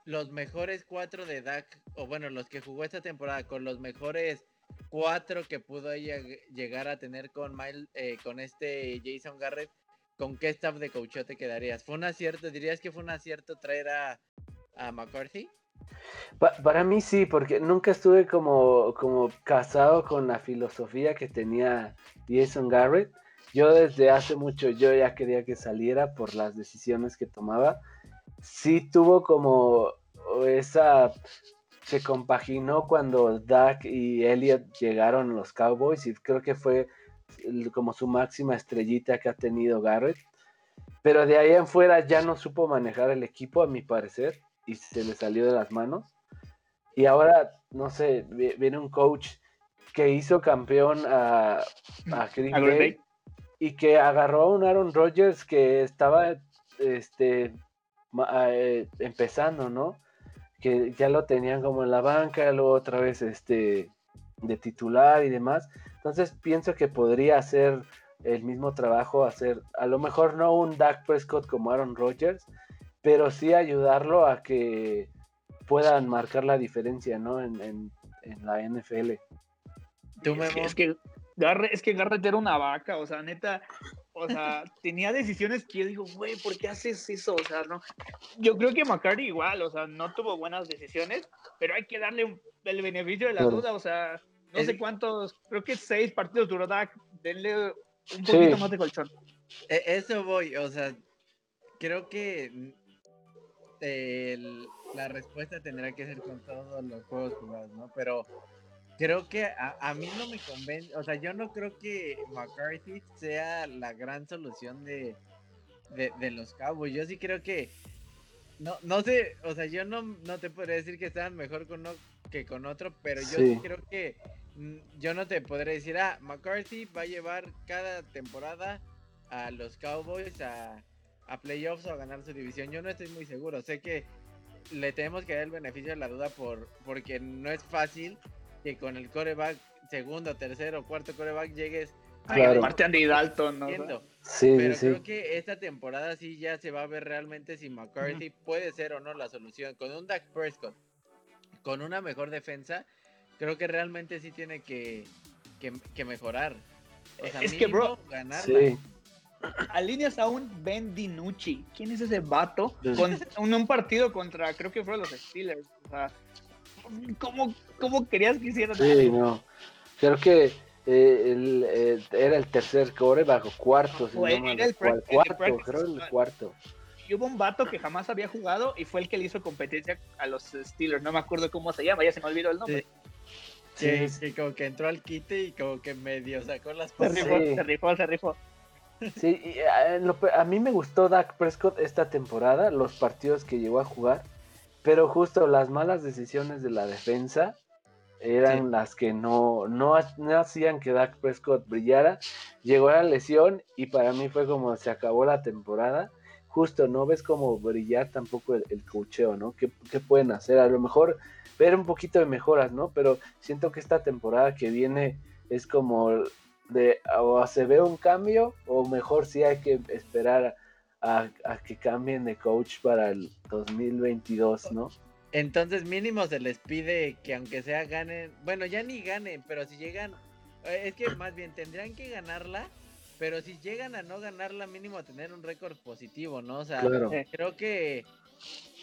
los mejores cuatro de Dak, o bueno, los que jugó esta temporada, con los mejores cuatro que pudo ella llegar a tener con Miles, eh, con este Jason Garrett, ¿con qué staff de coach te quedarías? ¿Fue un acierto? ¿Dirías que fue un acierto traer a, a McCarthy? Para mí sí, porque nunca estuve como, como casado con la filosofía que tenía Jason Garrett. Yo desde hace mucho yo ya quería que saliera por las decisiones que tomaba. Sí tuvo como esa se compaginó cuando Dak y Elliot llegaron los Cowboys y creo que fue como su máxima estrellita que ha tenido Garrett. Pero de ahí en fuera ya no supo manejar el equipo, a mi parecer y se le salió de las manos. Y ahora, no sé, viene un coach que hizo campeón a, a Green y que agarró a un Aaron Rodgers que estaba este, eh, empezando, ¿no? Que ya lo tenían como en la banca, luego otra vez este, de titular y demás. Entonces pienso que podría hacer el mismo trabajo, hacer a lo mejor no un Dak Prescott como Aaron Rodgers, pero sí ayudarlo a que puedan marcar la diferencia, ¿no? En, la NFL. es, que, Garrett, es que Garrett era una vaca, o sea, neta, o sea, tenía decisiones que yo digo, güey, ¿por qué haces eso? O sea, no. Yo creo que McCarthy igual, o sea, no tuvo buenas decisiones, pero hay que darle el beneficio de la duda, o sea, no sé cuántos, creo que seis partidos duró Dak, denle un poquito más de colchón. E, eso voy, o sea, creo que la respuesta tendrá que ser con todos los juegos jugados, ¿no? Pero creo que a, mí no me convence, o sea, yo no creo que McCarthy sea la gran solución de, de, los Cowboys. Yo sí creo que, no, no sé, o sea, yo no, no te podría decir que estaban mejor con uno que con otro, pero yo sí creo que mm, yo no te podré decir, ah, McCarthy va a llevar cada temporada a los Cowboys a a playoffs o a ganar su división. Yo no estoy muy seguro. Sé que le tenemos que dar el beneficio de la duda por porque no es fácil que con el coreback segundo, tercero, cuarto coreback llegues claro. aparte Andy Dalton, ¿no? Sí, Pero creo que esta temporada sí ya se va a ver realmente si McCarthy puede ser o no la solución. Con un Dak Prescott, con una mejor defensa, creo que realmente sí tiene que, que, mejorar. es que, bro, ganarla alineas a un Ben DiNucci. ¿Quién es ese vato? Con un, partido contra, creo que fueron los Steelers. O sea, ¿cómo, cómo querías que hicieran Sí, no. Creo que eh, el, eh, era el tercer core bajo cuarto. Si no era el, cuarto, creo el cuarto. Y hubo un vato que jamás había jugado y fue el que le hizo competencia a los Steelers. No me acuerdo cómo se llama, ya se me olvidó el nombre. Sí. Sí, como que entró al quite y como que medio sacó las se rifó, se rifó, se rifó. Sí, a, mí me gustó Dak Prescott esta temporada, los partidos que llegó a jugar, pero justo las malas decisiones de la defensa eran las que no, no, hacían que Dak Prescott brillara. Llegó la lesión y para mí fue como se acabó la temporada. Justo, no ves como brillar tampoco el, el cocheo, ¿no? ¿Qué, ¿Qué, pueden hacer? A lo mejor ver un poquito de mejoras, ¿no? Pero siento que esta temporada que viene es como de o se ve un cambio o mejor si hay que esperar a, que cambien de coach para el 2022, ¿no? Entonces mínimo se les pide que aunque sea ganen, bueno ya ni ganen, pero si llegan, eh, es que más bien tendrían que ganarla, pero si llegan a no ganarla mínimo a tener un récord positivo, ¿no? O sea, creo que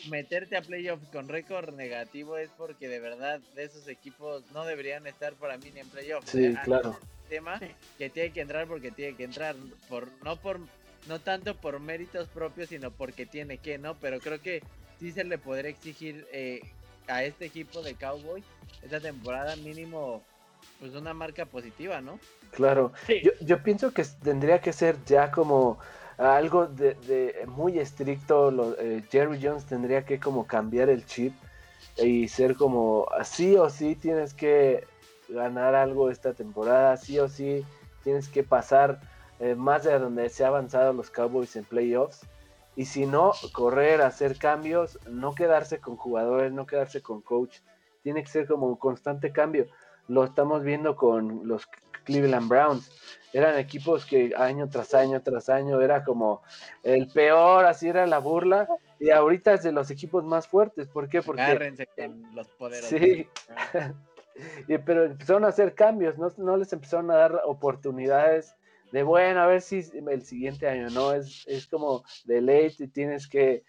meterte a playoffs con récord negativo es porque de verdad de esos equipos no deberían estar para mí ni en playoffs. Sí, claro tema que tiene que entrar porque tiene que entrar, por no por no tanto por méritos propios, sino porque tiene que, ¿no? Pero creo que sí se le podría exigir eh, a este equipo de Cowboys esta temporada mínimo pues una marca positiva, ¿no? Claro, yo, yo, pienso que tendría que ser ya como algo de, muy estricto, eh, Jerry Jones tendría que como cambiar el chip y ser como, sí o sí tienes que ganar algo esta temporada, sí o sí tienes que pasar eh, más de donde se ha avanzado los Cowboys en playoffs. Y si no, correr, hacer cambios, no quedarse con jugadores, no quedarse con coach. Tiene que ser como un constante cambio. Lo estamos viendo con los Cleveland Browns. Eran equipos que año tras año tras año era como el peor, así era la burla. Y ahorita es de los equipos más fuertes. ¿Por qué? Porque. Agárrense con los poderes. Sí. pero empezaron a hacer cambios, no, no, les empezaron a dar oportunidades de bueno, a ver si el siguiente año, ¿no? Es, es como de late y tienes que,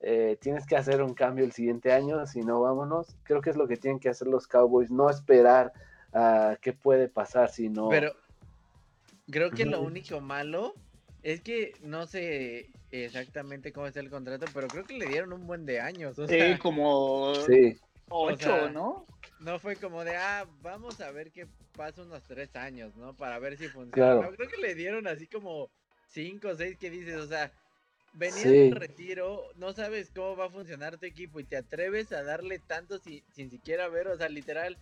eh, tienes que hacer un cambio el siguiente año, si no, vámonos. Creo que es lo que tienen que hacer los Cowboys, no esperar a qué puede pasar, sino... Pero creo que lo único malo es que no sé exactamente cómo es el contrato, pero creo que le dieron un buen de años. sí, como sí. ocho, ¿no? No fue como de, ah, vamos a ver qué pasa unos tres años, ¿no? Para ver si funciona. creo que le dieron así como cinco o seis que dices, o sea, venías sí. retiro, no sabes cómo va a funcionar tu equipo y te atreves a darle tanto sin, sin siquiera ver, o sea, literal,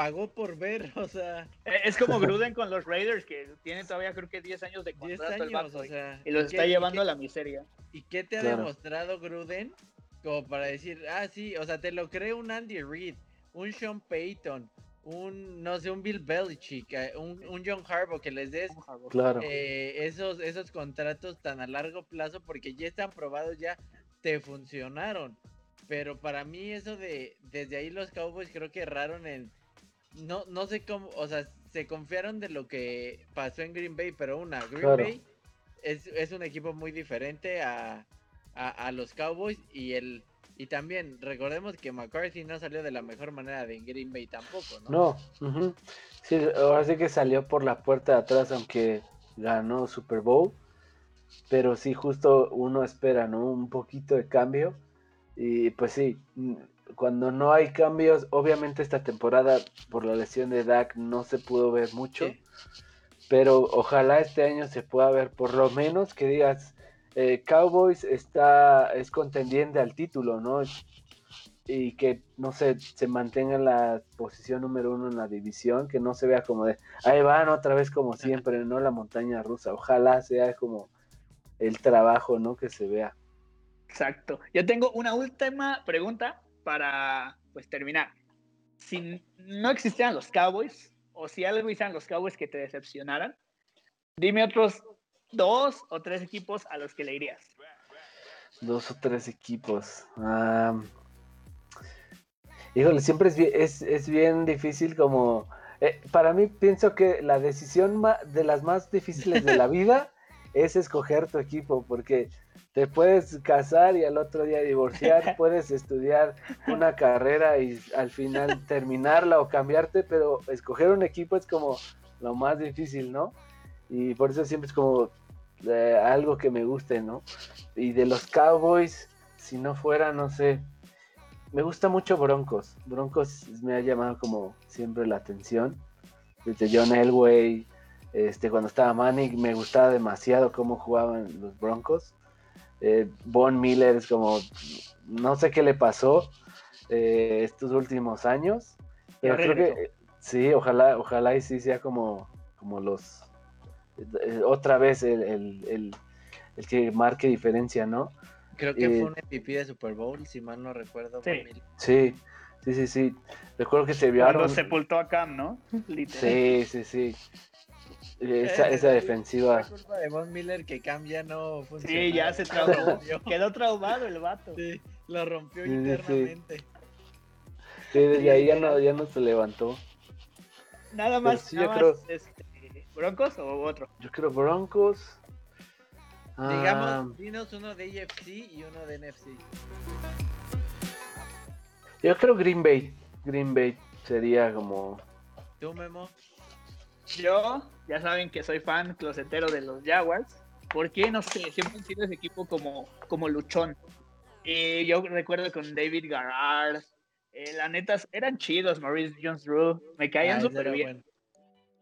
pagó por ver, o sea. Eh, es como Gruden con los Raiders, que tiene todavía creo que 10 años de contrato. años, o sea, y los está llevando a la miseria. ¿Y qué te ha demostrado Gruden? Como para decir, ah, sí, o sea, te lo cree un Andy Reid, un Sean Payton, un, no sé, un Bill Belichick, eh, un, un John Harbaugh, que les des claro. eh, esos, esos contratos tan a largo plazo, porque ya están probados, ya te funcionaron. Pero para mí eso de, desde ahí los Cowboys creo que erraron en, no, no sé cómo, o sea, se confiaron de lo que pasó en Green Bay, pero una, Green Bay es, es, un equipo muy diferente a, a, a los Cowboys y el y también recordemos que McCarthy no salió de la mejor manera de Green Bay tampoco, ¿no? No, sí, ahora sí que salió por la puerta de atrás, aunque ganó Super Bowl. Pero sí, justo uno espera, ¿no? Un poquito de cambio. Y pues sí, cuando no hay cambios, obviamente esta temporada por la lesión de Dak no se pudo ver mucho. Pero ojalá este año se pueda ver por lo menos que digas, eh, Cowboys está, es contendiente al título, ¿no? Y que, no sé, se mantenga en la posición número uno en la división, que no se vea como de, ahí van otra vez como siempre, ¿no? La montaña rusa. Ojalá sea como el trabajo, ¿no? Que se vea. Exacto. Yo tengo una última pregunta para, pues, terminar. Si no existieran los Cowboys, o si algo hicieran los Cowboys que te decepcionaran, dime otros dos o tres equipos a los que le irías. Dos o tres equipos. híjole, siempre es bien, es, bien difícil como... Eh, para mí pienso que la decisión de las más difíciles de la vida es escoger tu equipo, porque te puedes casar y al otro día divorciar, puedes estudiar una carrera y al final terminarla o cambiarte, pero escoger un equipo es como lo más difícil, ¿no? Y por eso siempre es como algo que me guste, ¿no? Y de los Cowboys, si no fuera, no sé, me gusta mucho Broncos. Broncos me ha llamado como siempre la atención. Desde John Elway, este, cuando estaba Manning, me gustaba demasiado cómo jugaban los Broncos. Eh, Von Miller es como, no sé qué le pasó eh, estos últimos años, pero creo que sí, ojalá, ojalá y sí sea como, como los eh, otra vez el, el, el, que marque diferencia, ¿no? Creo que fue un MVP de Super Bowl, si mal no recuerdo. Sí, sí, sí, sí, sí. Recuerdo que se vio. Cuando sepultó a Cam, ¿no? Sí, sí, sí. Esa, esa defensiva. Es culpa de Von Miller que Cam ya no funcionó. Sí, ya se traumó. Quedó traumado el vato. Sí, lo rompió internamente. Sí, desde ahí ya no, ya no se levantó. Nada más, sí, nada más este, ¿Broncos o otro? Yo creo Broncos. Digamos, ah, dinos uno de AFC y uno de NFC. Yo creo Green Bay. Green Bay sería como. ¿Tú, Memo? Yo, ya saben que soy fan closetero de los Jaguars. ¿Por qué? No sé, siempre han sido ese equipo como, como luchón. Y yo recuerdo con David Garrard, Eh, la neta, eran chidos, Maurice Jones-Drew. Me caían Ah, súper bien. bueno.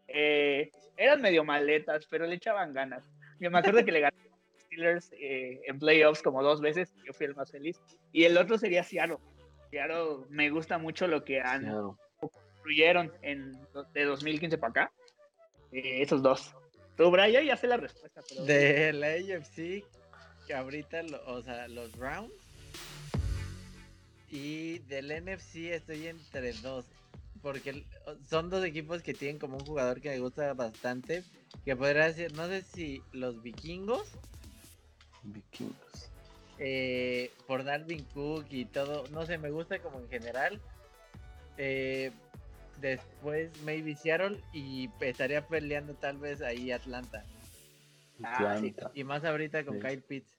Eh, eran medio maletas, pero le echaban ganas. Yo me acuerdo que le ganaron a los Steelers eh, en playoffs como dos veces. Yo fui el más feliz. Y el otro sería Seattle. Seattle me gusta mucho lo que han construyeron en, de 2015 para acá. Eh, esos dos. Tú, Brian, ya sé la respuesta. Pero... De la AFC, que ahorita, lo- o sea, los Browns. Y del NFC estoy entre dos. Porque son dos equipos que tienen como un jugador que me gusta bastante. Que podría ser, no sé si los vikingos. Vikingos. eh, por Darwin Cook y todo, no sé, me gusta como en general. Eh, después maybe Seattle y estaría peleando tal vez ahí Atlanta. Ah, sí. Y más ahorita con Sí. Kyle Pitts.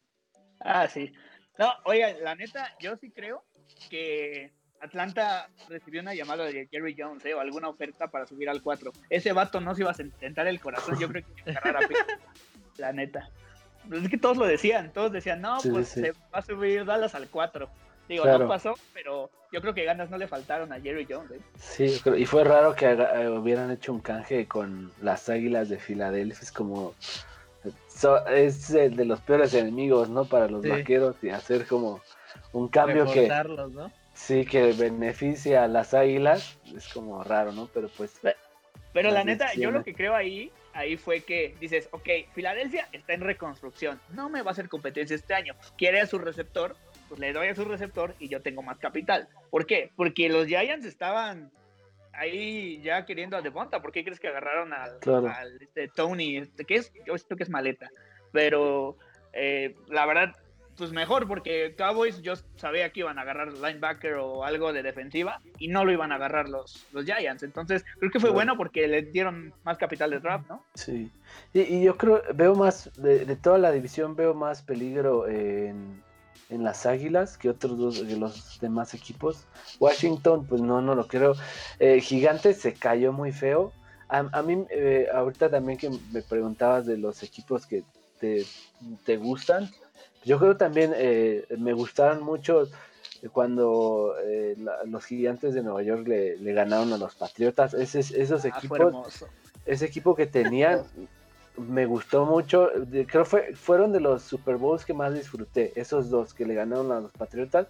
Ah, sí. No, oigan, la neta, yo sí creo que Atlanta recibió una llamada de Jerry Jones, ¿eh? o alguna oferta para subir al 4. Ese vato no se iba a sentar el corazón, yo creo que iba a agarrar a Pitts, la neta. Es que todos lo decían, todos decían, no, Sí, pues sí. se va a subir Dallas al 4. Digo, Claro. no pasó, pero yo creo que ganas no le faltaron a Jerry Jones. ¿eh? Sí, yo creo- y fue raro que haga- eh, hubieran hecho un canje con las Águilas de Filadelfia. Es como. so- es el de los peores enemigos, ¿no? Para los Sí. vaqueros y hacer como un cambio que sí que beneficia a las Águilas. Es como raro, ¿no? Pero pues. Pero la neta, yo lo que creo ahí, ahí fue que dices, ok, Filadelfia está en reconstrucción, no me va a hacer competencia este año, quiere a su receptor, pues le doy a su receptor y yo tengo más capital. ¿Por qué? Porque los Giants estaban ahí ya queriendo a Devonta, ¿por qué crees que agarraron al, Claro. al, este, Tony? Este, que es? Yo siento que es maleta, pero eh, la verdad, pues mejor, porque Cowboys yo sabía que iban a agarrar linebacker o algo de defensiva y no lo iban a agarrar los, los Giants. Entonces, creo que fue Claro. bueno porque le dieron más capital de draft, ¿no? Sí. Y, y yo creo, veo más, de, de toda la división, veo más peligro en, en las Águilas que otros dos, que los demás equipos. Washington, pues no, no lo creo. Eh, Gigantes se cayó muy feo. A, a mí, eh, ahorita también que me preguntabas de los equipos que te, te gustan, yo creo también eh, me gustaron mucho cuando eh, la- los gigantes de Nueva York le, le ganaron a los Patriotas. Ese, esos Ah, equipos ese equipo que tenían me gustó mucho. Creo fue fueron de los Super Bowls que más disfruté. Esos dos que le ganaron a los Patriotas.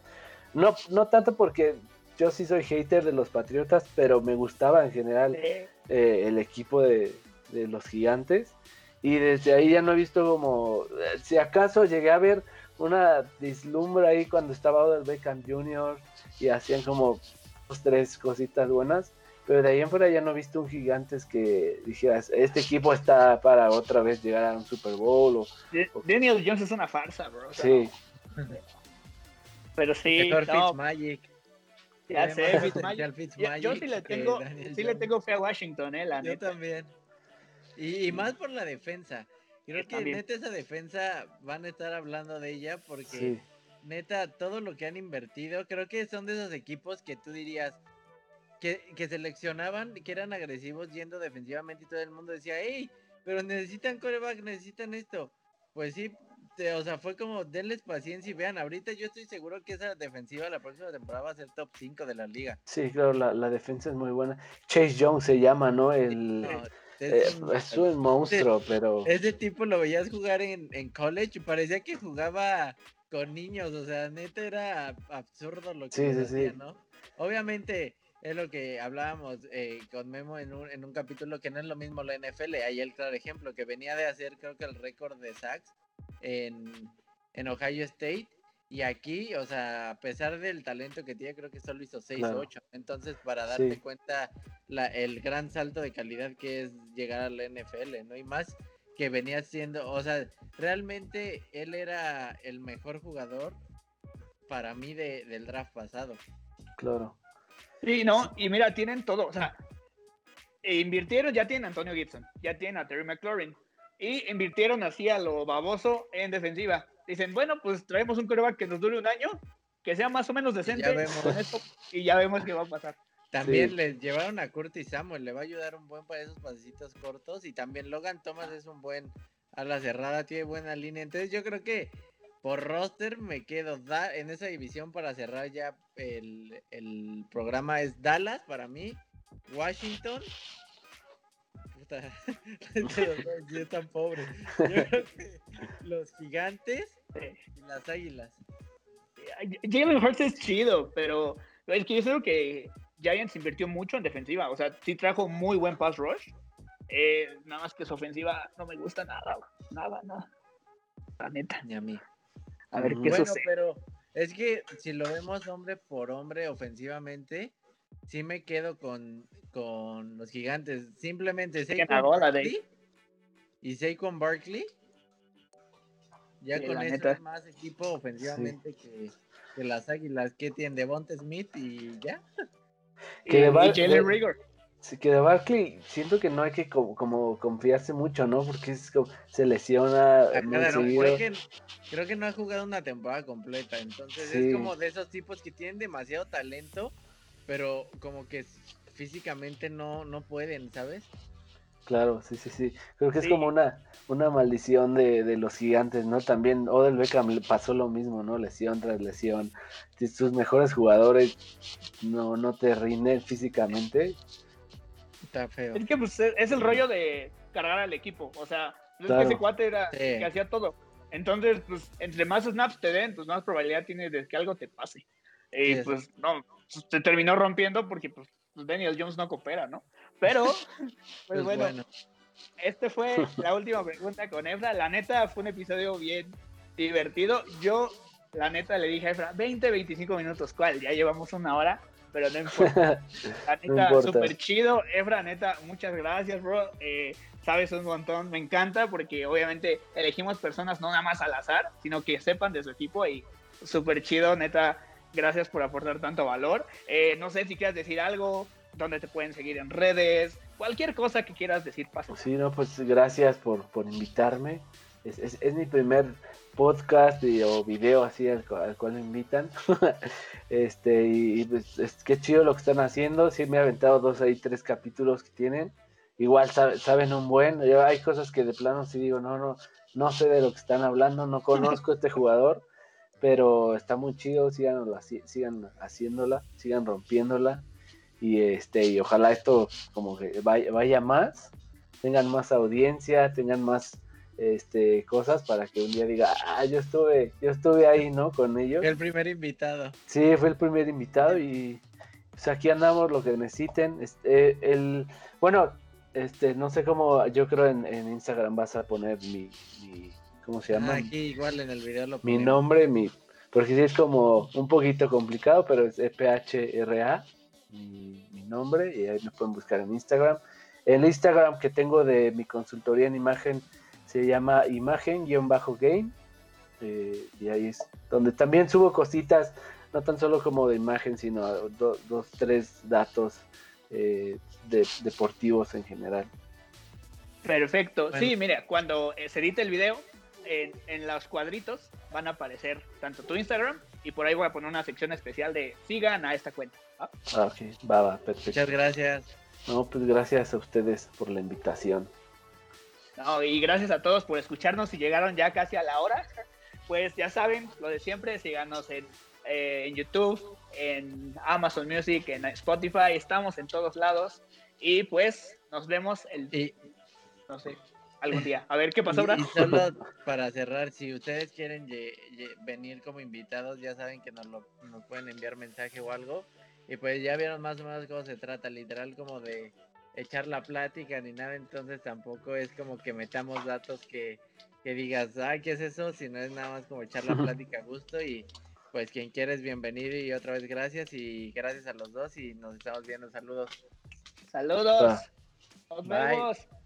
No, no tanto porque yo sí soy hater de los Patriotas, pero me gustaba en general Eh, eh, el equipo de, de los gigantes. Y desde ahí ya no he visto como. eh, Si acaso llegué a ver una dislumbra ahí cuando estaba Odell Beckham Jr. y hacían como dos, tres cositas buenas. Pero de ahí en fuera ya no he visto un gigantes que dijeras, este equipo está para otra vez llegar a un Super Bowl. O, Daniel Jones es una farsa, bro. o sea, sí, Pero sí, no, Fitzmagic. ya sé, Fitzmagic. Yo, sí le tengo, Daniel sí le tengo fe a Washington, eh, la Yo neta. también. Y, y más por la defensa. Creo Yo que también. neta esa defensa van a estar hablando de ella porque sí, neta todo lo que han invertido, creo que son de esos equipos que tú dirías que, que seleccionaban, que eran agresivos yendo defensivamente y todo el mundo decía, hey, pero necesitan coreback, necesitan esto. Pues sí, te- o sea, fue como denles paciencia y vean, ahorita yo estoy seguro que esa defensiva la próxima temporada va a ser top 5 de la liga. sí, claro, la, la defensa es muy buena. Chase Young se llama, ¿no? El, No, eh, es un- es un monstruo, pero... Ese tipo lo veías jugar en, en college y parecía que jugaba con niños, o sea, neta era absurdo lo que Sí, sí, hacía, sí. ¿no? Obviamente es lo que hablábamos eh, con Memo en un, en un capítulo que no es lo mismo la NFL, ahí el claro ejemplo, que venía de hacer creo que el récord de sacks en, en Ohio State y aquí, o sea, a pesar del talento que tiene, creo que solo hizo 6 Claro. o 8. Entonces, para darte Sí. cuenta la, el gran salto de calidad que es llegar a la NFL, ¿no? Y más que venía siendo, o sea, realmente él era el mejor jugador para mí de- del draft pasado. Claro. Sí, no, y mira, tienen todo, o sea, e invirtieron, ya tienen a Antonio Gibson, ya tienen a Terry McLaurin, y invirtieron así a lo baboso en defensiva. Dicen, bueno, pues traemos un coreback que nos dure un año, que sea más o menos decente, vemos. con esto, y ya vemos qué va a pasar. También Sí. les llevaron a Curtis Samuel, le va a ayudar un buen para esos pasecitos cortos. Y también Logan Thomas es un buen a la cerrada, tiene buena línea. Entonces yo creo que por roster me quedo da en esa división para cerrar ya el, el programa es Dallas para mí, Washington. Puta, es tan pobre. Yo creo que los gigantes y las águilas. Jalen Hurts es chido, pero es que yo creo que Giants invirtió mucho en defensiva. O sea, sí trajo muy buen pass rush. Eh, nada más que su ofensiva no me gusta nada, nada, nada. La neta. Ni a mí. A ver qué bueno, sucede. pero es que si lo vemos hombre por hombre ofensivamente, sí me quedo con, con los gigantes. Simplemente Saquon Barkley y Saquon Barkley. Ya Sí, con eso neta. es más equipo ofensivamente que, que las águilas que tienen Devonta Smith y ya. Y, Que Bar- y Jalen Rigor. Sí, que de Barkley siento que no hay que co- como confiarse mucho, ¿no? Porque es como, se lesiona seguido. creo, que, creo que no ha jugado una temporada completa, entonces Sí. es como de esos tipos que tienen demasiado talento, pero como que físicamente no, no pueden, ¿sabes? Claro, sí, sí, sí. Creo que es como una, una maldición de, de los gigantes, ¿no? También Odell Beckham pasó lo mismo, ¿no? Lesión tras lesión. Si tus mejores jugadores no, no te rinden físicamente, Está feo. Es que pues, es es el rollo de cargar al equipo. O sea, es Claro. que ese cuate era Sí. que hacía todo. Entonces, pues, entre más snaps te den, pues más probabilidad tienes de que algo te pase. Y Sí, pues, no, pues, se terminó rompiendo porque, pues, pues, Daniel Jones no coopera, ¿no? Pero, pues Pues bueno, bueno, este fue la última pregunta con Efra. La neta fue un episodio bien divertido. Yo, la neta, le dije a Efra, 20, 25 minutos, ¿cuál? Ya llevamos una hora, pero no importa. La No neta, importa. súper chido. Efra, neta, muchas gracias, bro. Eh, sabes un montón, me encanta porque obviamente elegimos personas no nada más al azar, sino que sepan de su equipo y súper chido, neta. Gracias por aportar tanto valor. Eh, no sé si quieras decir algo, dónde te pueden seguir en redes, cualquier cosa que quieras decir, pasa. sí, no, pues gracias por, por invitarme. Es, es, es mi primer podcast o video así al, cu- al cual me invitan. este, y, pues es, chido lo que están haciendo. Sí, me he aventado dos ahí, tres capítulos que tienen. Igual sabe- saben un buen. Hay cosas que de plano sí digo, no, no, no sé de lo que están hablando, no conozco este jugador, pero está muy chido, sigan, sigan haciéndola, sigan rompiéndola. Y este, y ojalá esto como que vaya, vaya más, tengan más audiencia, tengan más este cosas para que un día diga, ah, yo estuve, yo estuve ahí, ¿no? Con ellos. el primer invitado. Sí, fue el primer invitado y pues aquí andamos lo que necesiten. Este, el, bueno, este, no sé cómo, yo creo en, en Instagram vas a poner mi, mi ¿cómo se llama? Ah, aquí igual en el video lo mi ponemos. nombre, mi, porque sí es como un poquito complicado, pero es EPHRA, mi, mi nombre, y ahí me pueden buscar en Instagram. El Instagram que tengo de mi consultoría en imagen se llama imagen-game, eh, y ahí es donde también subo cositas, no tan solo como de imagen, sino do- dos, tres datos eh, de- deportivos en general. Perfecto. Bueno. Sí, mira, cuando eh, se edite el video, en, en los cuadritos van a aparecer tanto tu Instagram y por ahí voy a poner una sección especial de sigan a esta cuenta. ¿va? Ah, ok, va, va, perfecto. Muchas gracias. No, pues gracias a ustedes por la invitación. No, y gracias a todos por escucharnos y llegaron ya casi a la hora. Pues ya saben, lo de siempre, síganos en, eh, en YouTube, en Amazon Music, en Spotify, estamos en todos lados. Y pues nos vemos el, Y, no sé, algún día. A ver qué pasó ahora. solo para cerrar, si ustedes quieren venir como invitados, ya saben que nos, lo, nos pueden enviar mensaje o algo. Y pues ya vieron más o menos cómo se trata, literal como de echar la plática ni nada, entonces tampoco es como que metamos datos que, que digas, ah, ¿qué es eso? Sino es nada más como echar la plática a gusto y pues quien quiera es bienvenido y otra vez gracias y gracias a los dos y nos estamos viendo, saludos. Saludos. Nos Bye. vemos.